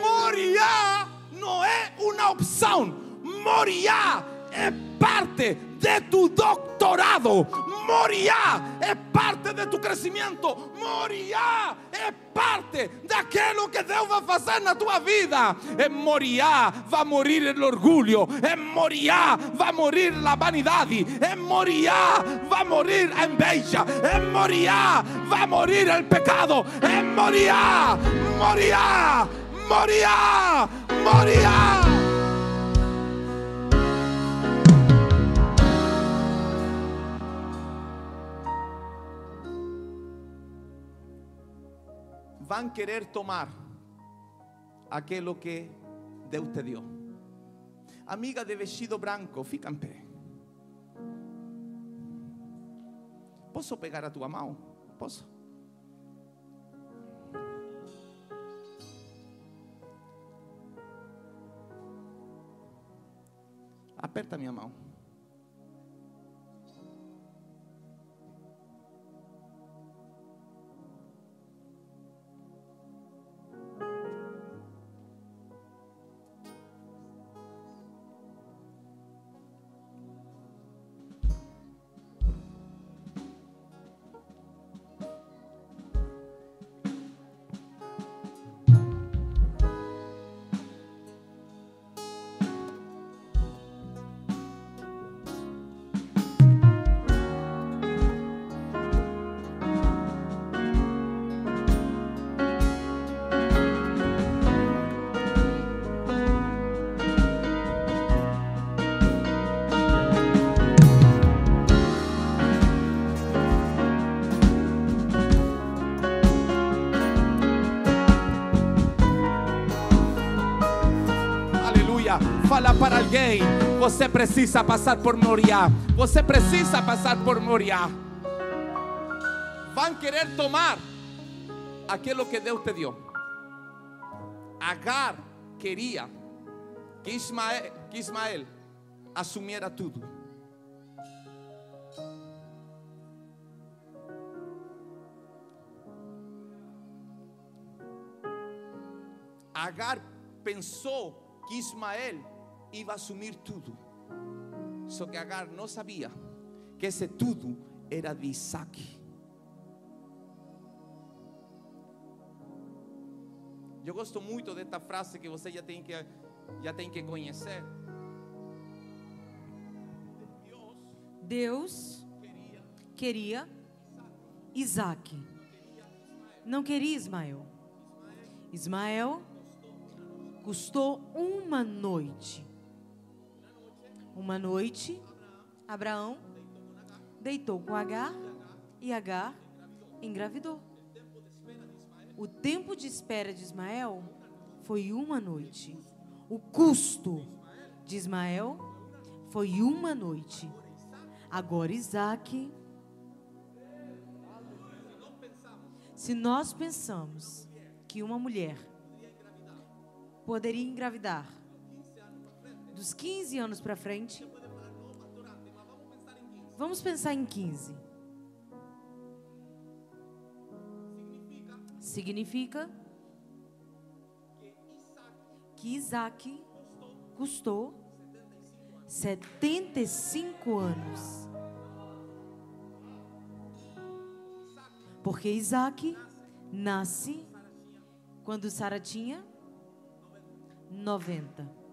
Moriá não é uma opção. Moriá é parte de tu doctorado. Moriá é parte de tu crescimento. Moriá é parte daquilo que Deus vai fazer na tua vida. Em Moriá vai morir o orgulho. Em Moriá vai morir a vanidade. Em Moriá vai morir a inveja. Em Moriá vai morir o pecado. Em Moriá, Moriá, Moriá, Moriá. Van a querer tomar aquilo que Deus te dio. Amiga de vestido branco, fica em pé. Posso pegar a tua mão? Posso? Aperta minha mão. Para alguém. Você precisa passar por Moriá. Você precisa passar por Moriá. Vão querer tomar aquilo que Deus te deu. Agar queria que Ismael, que Ismael tudo. Agar pensou que Ismael iba a assumir tudo. Só que Agar não sabia que esse tudo era de Isaac. Eu gosto muito desta frase que você já tem que, já tem que conhecer. Deus queria Isaac. Não queria Ismael. Ismael custou uma noite. Uma noite, Abraão deitou com Agar e Agar engravidou. O tempo de espera de Ismael foi uma noite. O custo de Ismael foi uma noite. Agora Isaac. Se nós pensamos que uma mulher poderia engravidar dos 15 anos para frente, vamos pensar em 15. Significa que Isaac custou 75 anos. Porque Isaac nasce quando Sara tinha 90.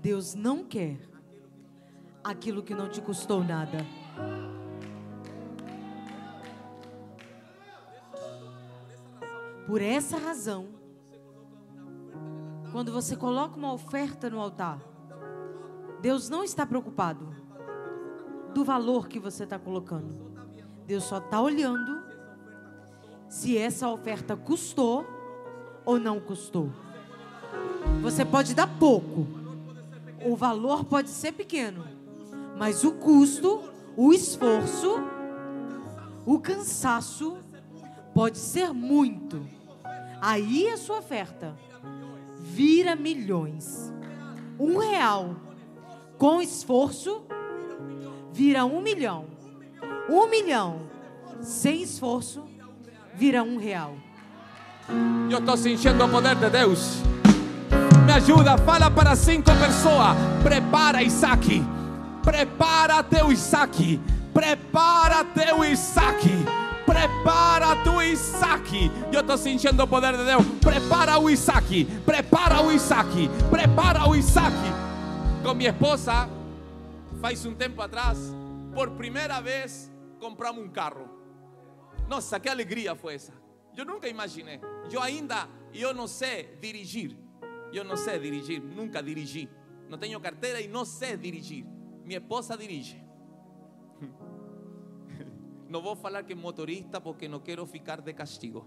Deus não quer aquilo que não te custou nada. Por essa razão, quando você coloca uma oferta no altar, Deus não está preocupado do valor que você está colocando. Deus só está olhando se essa oferta custou ou não custou. Você pode dar pouco, o valor pode ser pequeno, mas o custo, o esforço, o cansaço pode ser muito. Aí a sua oferta vira milhões. Um real com esforço vira um milhão. Um milhão sem esforço vira um real. Eu estou sentindo o poder de Deus. Me ajuda, fala para cinco pessoas. Prepara Isaac. Prepara teu Isaac. Prepara teu Isaac. Prepara tu Isaac. Eu estou sentindo o poder de Deus. Prepara o Isaac. Prepara o Isaac. Prepara o Isaac. Com minha esposa, faz um tempo atrás, por primeira vez, compramos um carro. Nossa, que alegria foi essa. Eu nunca imaginei. Eu ainda, eu não sei dirigir. Eu não sei dirigir, nunca dirigi. Não tenho carteira e não sei dirigir. Minha esposa dirige. Não vou falar que é motorista porque não quero ficar de castigo.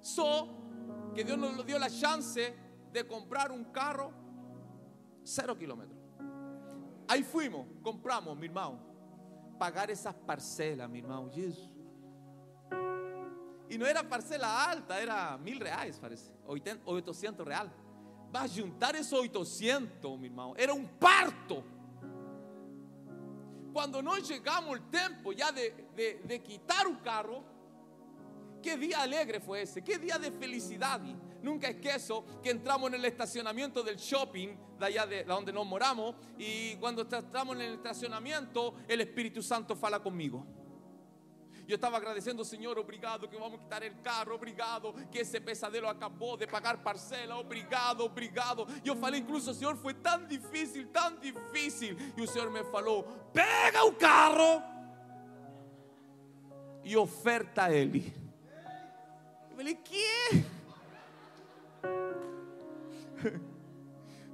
Só que Deus nos deu a chance de comprar um carro zero kilómetros. Aí fuimos, compramos, meu irmão. Pagar essas parcelas, meu irmão. Jesus. E não era parcela alta, era mil reais, parece. 800 reais. Vai juntar esses 800, meu irmão. Era um parto. Quando nós chegamos o tempo já de, de, quitar o carro, que dia alegre foi esse, que dia de felicidade. Nunca esqueço que entramos en el estacionamiento del shopping de allá de, de donde nos moramos y cuando estamos en el estacionamiento el Espíritu Santo fala conmigo. Yo estaba agradeciendo, Señor, obrigado que vamos a quitar el carro, obrigado que ese pesadelo acabó de pagar parcela, obrigado, obrigado. Yo falei incluso, Señor, fue tan difícil, tan difícil. Y el Señor me falou, pega o carro e oferta a Ele. Eu falei, que?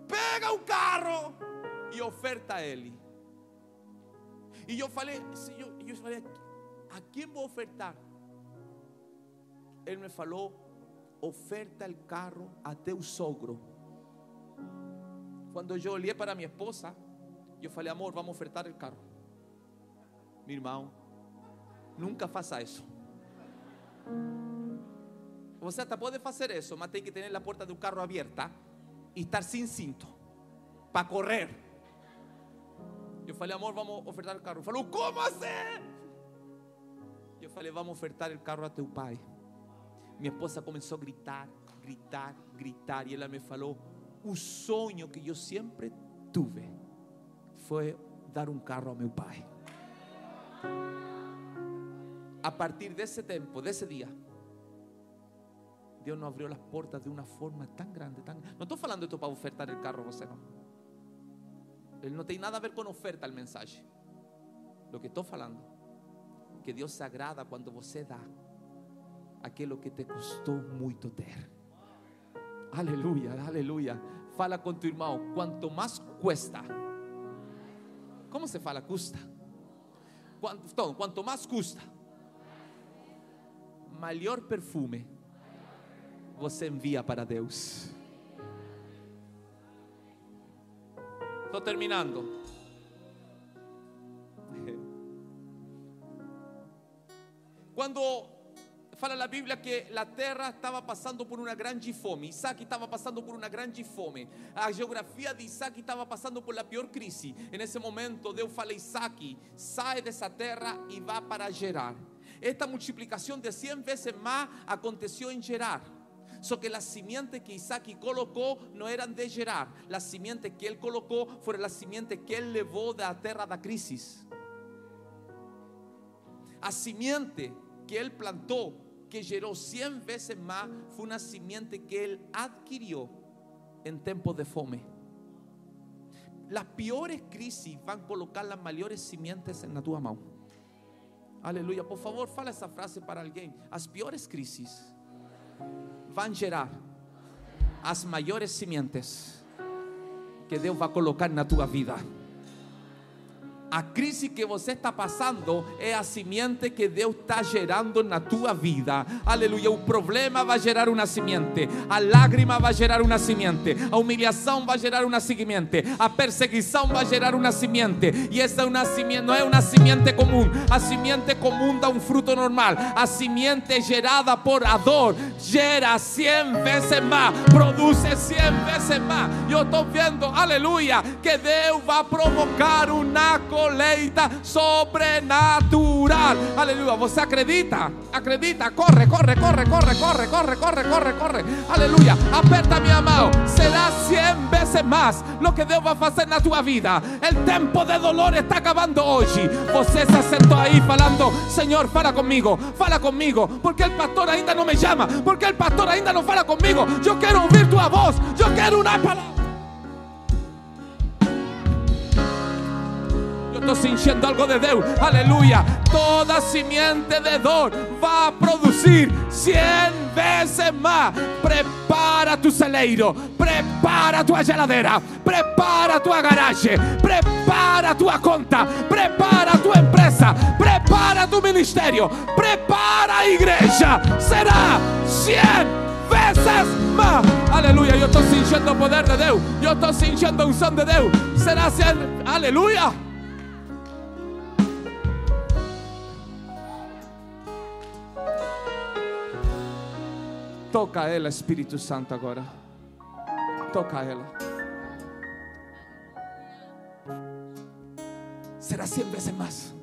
Pega o carro e oferta a Ele. E eu falei, Senhor, eu falei, ¿a quién voy a ofertar? Él me falou, oferta el carro a teu sogro. Cuando yo olhei para mi esposa, yo falei, amor, vamos a ofertar el carro. Mi irmão, nunca faça isso. Você até pode fazer isso, mas tem que ter a porta do carro aberta e estar sem cinto para correr. Eu falei, amor, vamos ofertar o carro. Falou, como assim? Eu falei, vamos ofertar o carro a teu pai. Minha esposa começou a gritar, gritar, gritar. E ela me falou: o sonho que eu sempre tive foi dar um carro ao meu pai. A partir desse tempo, desse dia, Deus não abriu as portas de uma forma tão grande. Tão... Não estou falando esto para ofertar o carro a você, não. Ele não tem nada a ver com oferta a mensagem. Lo que estou falando, que Deus se agrada quando você dá aquilo que te custou muito ter. Aleluia, aleluia. Fala com tu irmão, quanto mais custa. Como se fala custa? Quanto, então, quanto mais custa, maior perfume você envia para Deus. Estou terminando. Quando fala la Biblia que la terra estaba pasando por una gran fome. Isaac estaba pasando por una gran fome. A geografía de Isaac estaba pasando por la peor crisis. En ese momento Deus fala Isaac, sai dessa terra e vá para Gerar. Esta multiplicación de 100 veces más aconteció en Gerar. Só que las simientes que Isaac colocó no eran de Gerar. Las simientes que él colocó fueron las simientes que él levó de la tierra da crisis. A simiente que él plantó, que geró 100 veces más, fue una simiente que él adquirió en tiempos de fome. Las peores crisis van a colocar las mayores simientes en la tua mão. Aleluya. Por favor, fala essa frase para alguém. As piores crises vão gerar as maiores sementes que Deus vai colocar na tua vida. A crise que você está passando é a semente que Deus está gerando na tua vida. Aleluia. O problema vai gerar uma semente. A lágrima vai gerar uma semente. A humilhação vai gerar uma semente. A perseguição vai gerar uma semente. E essa é uma semente, não é uma semente. A semente comum dá um fruto normal. A semente gerada por a dor gera 100 vezes mais. Produz 100 vezes mais. Eu estou vendo, aleluia, que Deus vai provocar uma colheita sobrenatural. Aleluia. Você acredita? Acredita. Corre, corre, corre, corre, corre, corre, corre, corre, corre. Aleluia. Aperta minha mão. Será 100 vezes mais lo que Deus vai fazer na tua vida. O tempo de dolor está acabando hoje. Você se sentou aí falando: Senhor, fala comigo, fala comigo. Porque o pastor ainda não me chama. Porque o pastor ainda não fala comigo. Eu quero ouvir tua voz. Eu quero uma palavra. Estou sentindo algo de Deus, aleluia. Toda simiente de dor vai produzir 100 vezes mais. Prepara tu celeiro, prepara tua geladeira, prepara tua garagem, prepara tua conta, prepara tua empresa, prepara tu ministério, prepara a igreja. Será 100 vezes más. Aleluya, yo estoy sintiendo poder de Dios. Yo estoy sintiendo un son de Dios. Será 100. Aleluya. Toca ela, Espírito Santo, agora. Toca ela. Será 100 vezes mais.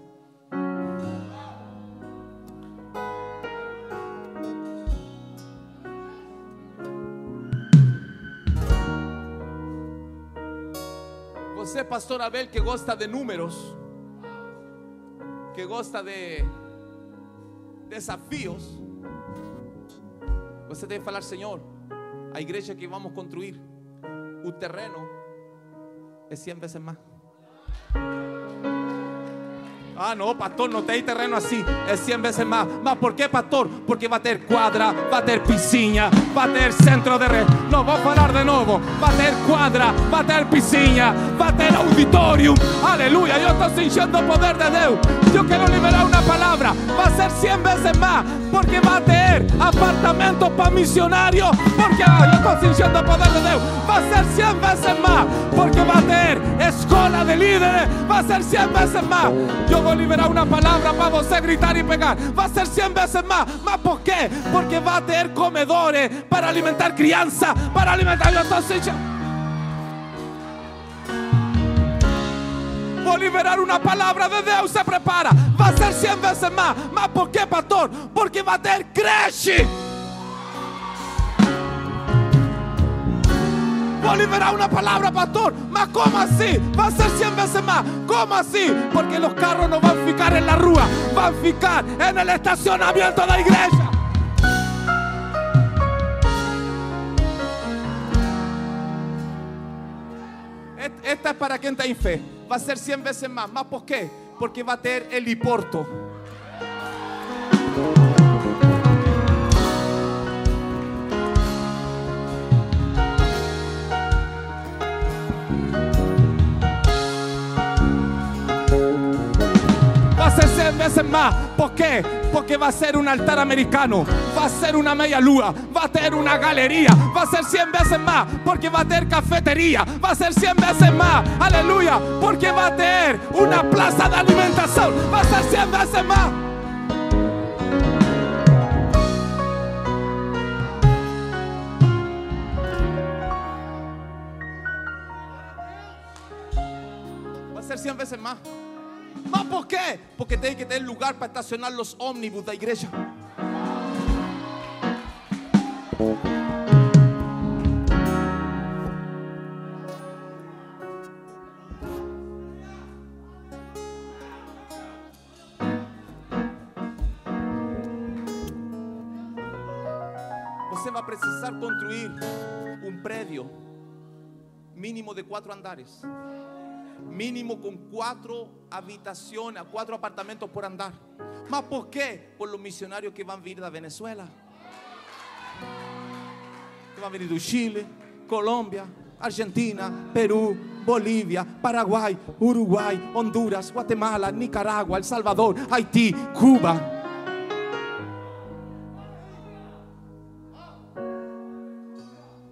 Você, pastor Abel, que gosta de números, que gosta de desafios, você deve falar, Senhor, a igreja que vamos construir, o terreno é 100 vezes mais. Ah, no, pastor, no tem terreno así. Es 100 veces más. ¿Más por qué, pastor? Porque va a tener cuadra, va a tener piscina, va a tener centro de red. No, voy a hablar de nuevo. Va a tener cuadra, va a tener piscina, va a tener auditorium. Aleluya, yo estoy sintiendo poder de Dios. Yo quiero liberar una palabra. Va a ser 100 veces más. Porque va a tener apartamentos para misionarios. Porque ah, yo estoy sintiendo poder de Dios. Va a ser 100 veces más. Porque va a tener escuela de líderes. Va a ser 100 veces más. Yo voy a liberar una palabra para você gritar y pegar. Va a ser 100 veces más. ¿Más por qué? Porque va a tener comedores para alimentar crianza. Para alimentar. Estoy sintiendo. Vou liberar uma palavra de Deus, se prepara. Vai ser 100 vezes mais. Mas por quê, pastor? Porque vai ter creche. Vou a liberar una palabra, pastor. Mas, ¿cómo así? Va a ser 100 veces más. ¿Cómo así? Porque los carros no van a ficar en la rúa, van a ficar en el estacionamiento de la iglesia. Esta es para quien está en fe. Va a ser 100 veces más. ¿Más por qué? Porque va a tener el hiporto. 100 veces más. ¿Por qué? Porque va a ser un altar americano. Va a ser una media lúa. Va a tener una galería. Va a ser 100 veces más. Porque va a tener cafetería. Va a ser 100 veces más. Aleluya. Porque va a tener una plaza de alimentación. Va a ser 100 veces más. Va a ser 100 veces más. ¿Más por qué? Porque tiene que tener lugar para estacionar los ómnibus de la iglesia. Você va a precisar construir un predio mínimo de cuatro andares mínimo con cuatro habitaciones, cuatro apartamentos por andar. ¿Más por qué? Por los misionarios que van a venir de Venezuela, que van a venir de Chile, Colombia, Argentina, Perú, Bolivia, Paraguay, Uruguay, Honduras, Guatemala, Nicaragua, El Salvador, Haití, Cuba.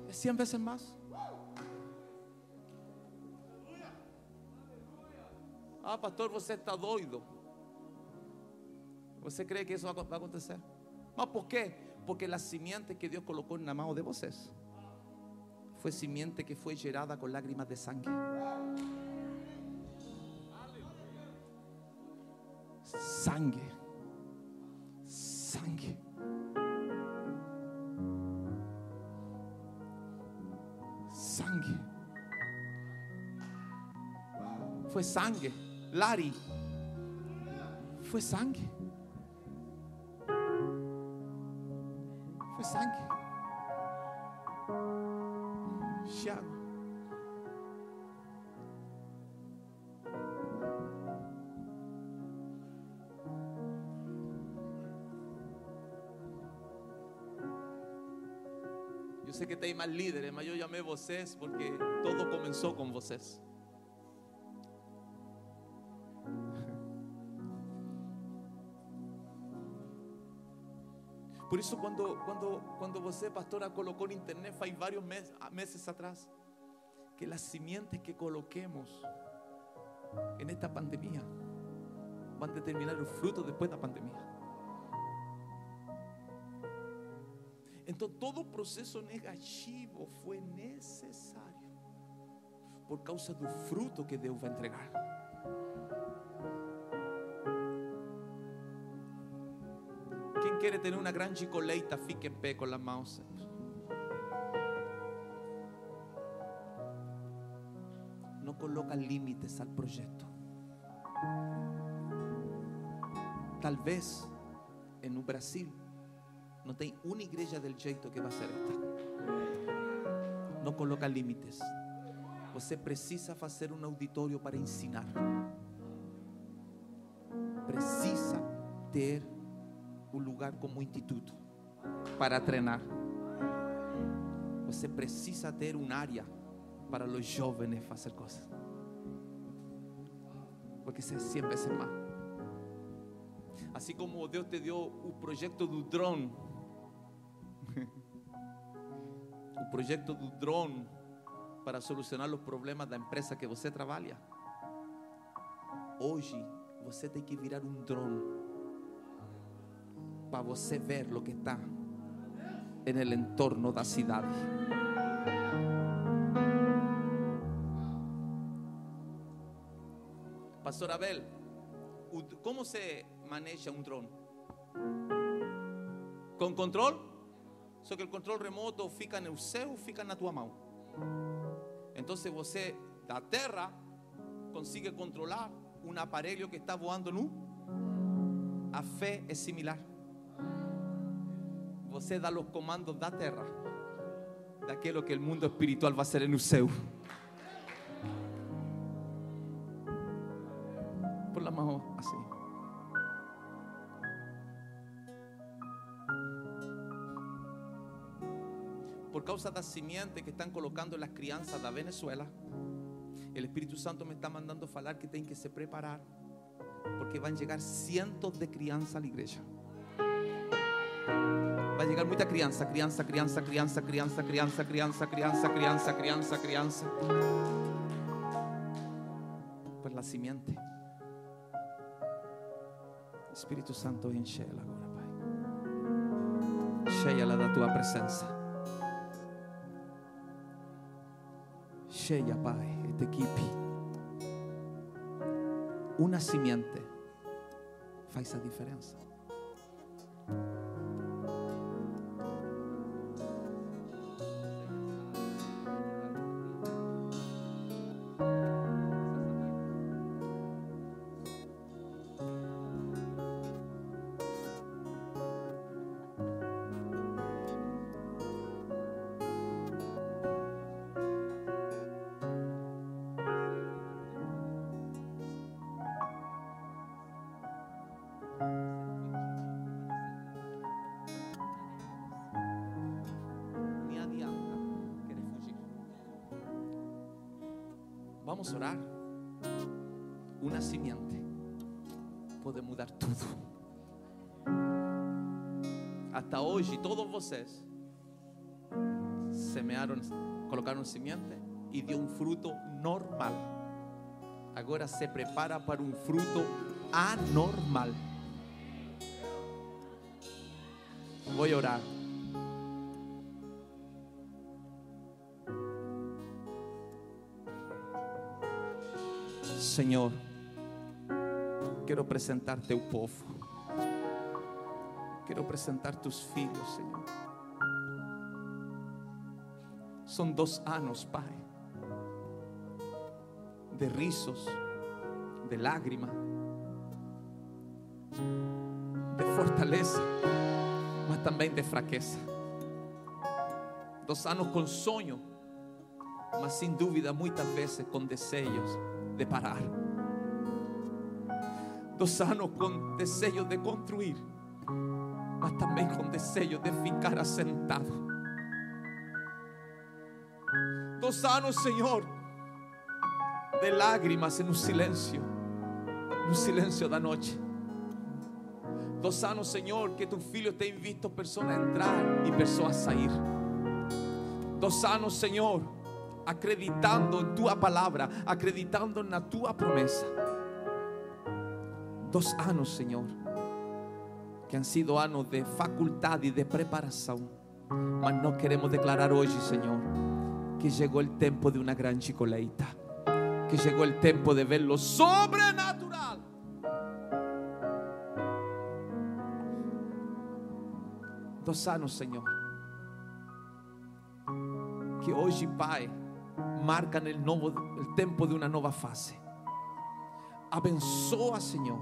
Es 100 veces más. Ah, pastor, você está doido. Você cree que eso va a acontecer? ¿Mas por qué? Porque la simiente que Dios colocó en la mano de vocês fue simiente que fue gerada con lágrimas de sangre. Sangre. Sangre. Sangre. Fue sangre. Lari. Fue sangre. Fue sangre. Thiago. Eu sei que tem mais líderes, mas eu chamei vocês porque todo começou com vocês. Por isso, quando, quando, quando você, pastora, colocou na internet faz vários meses, meses atrás, que as sementes que coloquemos en esta pandemia van a determinar o fruto depois da pandemia. Então, todo o processo negativo foi necessário por causa do fruto que Deus vai entregar. Quem quer ter uma grande colheita, fique em pé com as mãos. Não coloca limites ao projeto. Talvez no Brasil não tem uma igreja del jeito que vai ser esta. Não coloca limites. Você precisa fazer um auditório para ensinar. Precisa ter um lugar como instituto para treinar. Você precisa ter uma área para os jovens fazer coisas. Porque isso é 100 vezes mais. Assim como Deus te deu o projeto do drone. o projeto do drone para solucionar os problemas da empresa que você trabalha. Hoje você tem que virar um drone para você ver o que está en el entorno da cidade. Pastor Abel, como se maneja um drone? Com controle? Só que o controle remoto fica no céu fica na tua mão? Entonces você da terra consigue controlar um aparelho que está voando nu. A fé é similar. Você dá os comandos da terra, daquilo que o mundo espiritual vai ser no céu. Por la mão assim. Por causa da semente que estão colocando nas crianças da Venezuela, o Espírito Santo me está mandando falar que tem que se preparar, porque vão chegar cientos de crianças à igreja. Chegar muita criança, criança, criança, criança, criança, criança, criança, criança, criança, criança, criança. Por la simiente. Espírito Santo, enche ela agora, Pai. Cheia-la da tua presença. Cheia, Pai, esta equipe. Uma simiente faz a diferença. Orar. Una simiente pode mudar tudo. Hasta hoje, todos vocês semearam, colocaram semente e deu um fruto normal. Agora se prepara para um fruto anormal. Vou orar. Senhor, quero apresentar teu povo. Quero apresentar tus filhos, Senhor. São dois anos, Pai, de risos, de lágrima, de fortaleza, mas também de fraqueza. Dos anos com sonho, mas sem dúvida, muitas vezes com desejos de parar. Dos anos con deseos de construir, mas también con deseo de ficar asentado. Dos anos, Señor, de lágrimas en un silencio, en un silencio da noche. Dos anos, Señor, que tu filho te visto personas a entrar y personas a salir. Dos Señor, acreditando en tu palabra, acreditando na tua promesa. Dos anos, Senhor, que han sido anos de faculdade e de preparação, mas nós queremos declarar hoje, Senhor, que chegou o tempo de uma grande colheita, que chegou o tempo de ver lo sobrenatural. Dos anos, Senhor, que hoje, Pai, marcan el, novo, el tempo de una nueva fase. Abençoa, Senhor.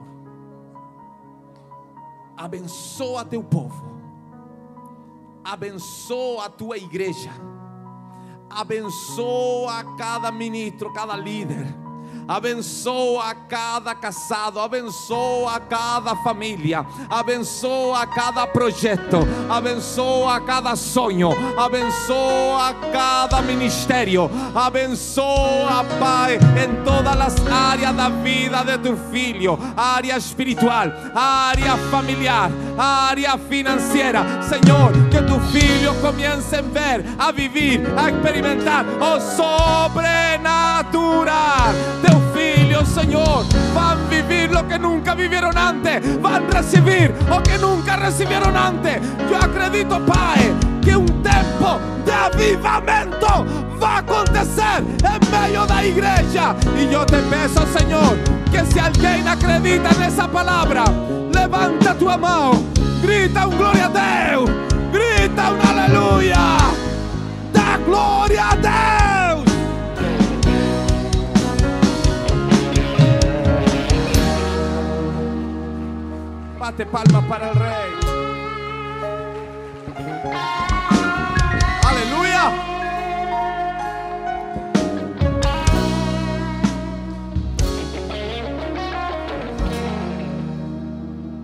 Abençoa teu povo. Abençoa a tua igreja. Abençoa cada ministro, cada líder. Abençoa cada casado, abençoa cada família, abençoa cada projeto, abençoa cada sonho, abençoa cada ministério, abençoa, Pai, em todas as áreas da vida de tu filho, área espiritual, área familiar, área financiera. Señor, que tus filhos comiencen a ver, a vivir, a experimentar. Oh, sobrenatural. Teus filhos, Señor, van a vivir lo que nunca vivieron antes. Van a recibir lo que nunca recibieron antes. Yo acredito, Padre, que un tiempo de avivamiento va a acontecer en medio de la iglesia. Y yo te beso, Señor, que si alguien acredita en esa palabra, levanta tua mão, grita um glória a Deus, grita um aleluia, dá glória a Deus. Bate palma para o Rei.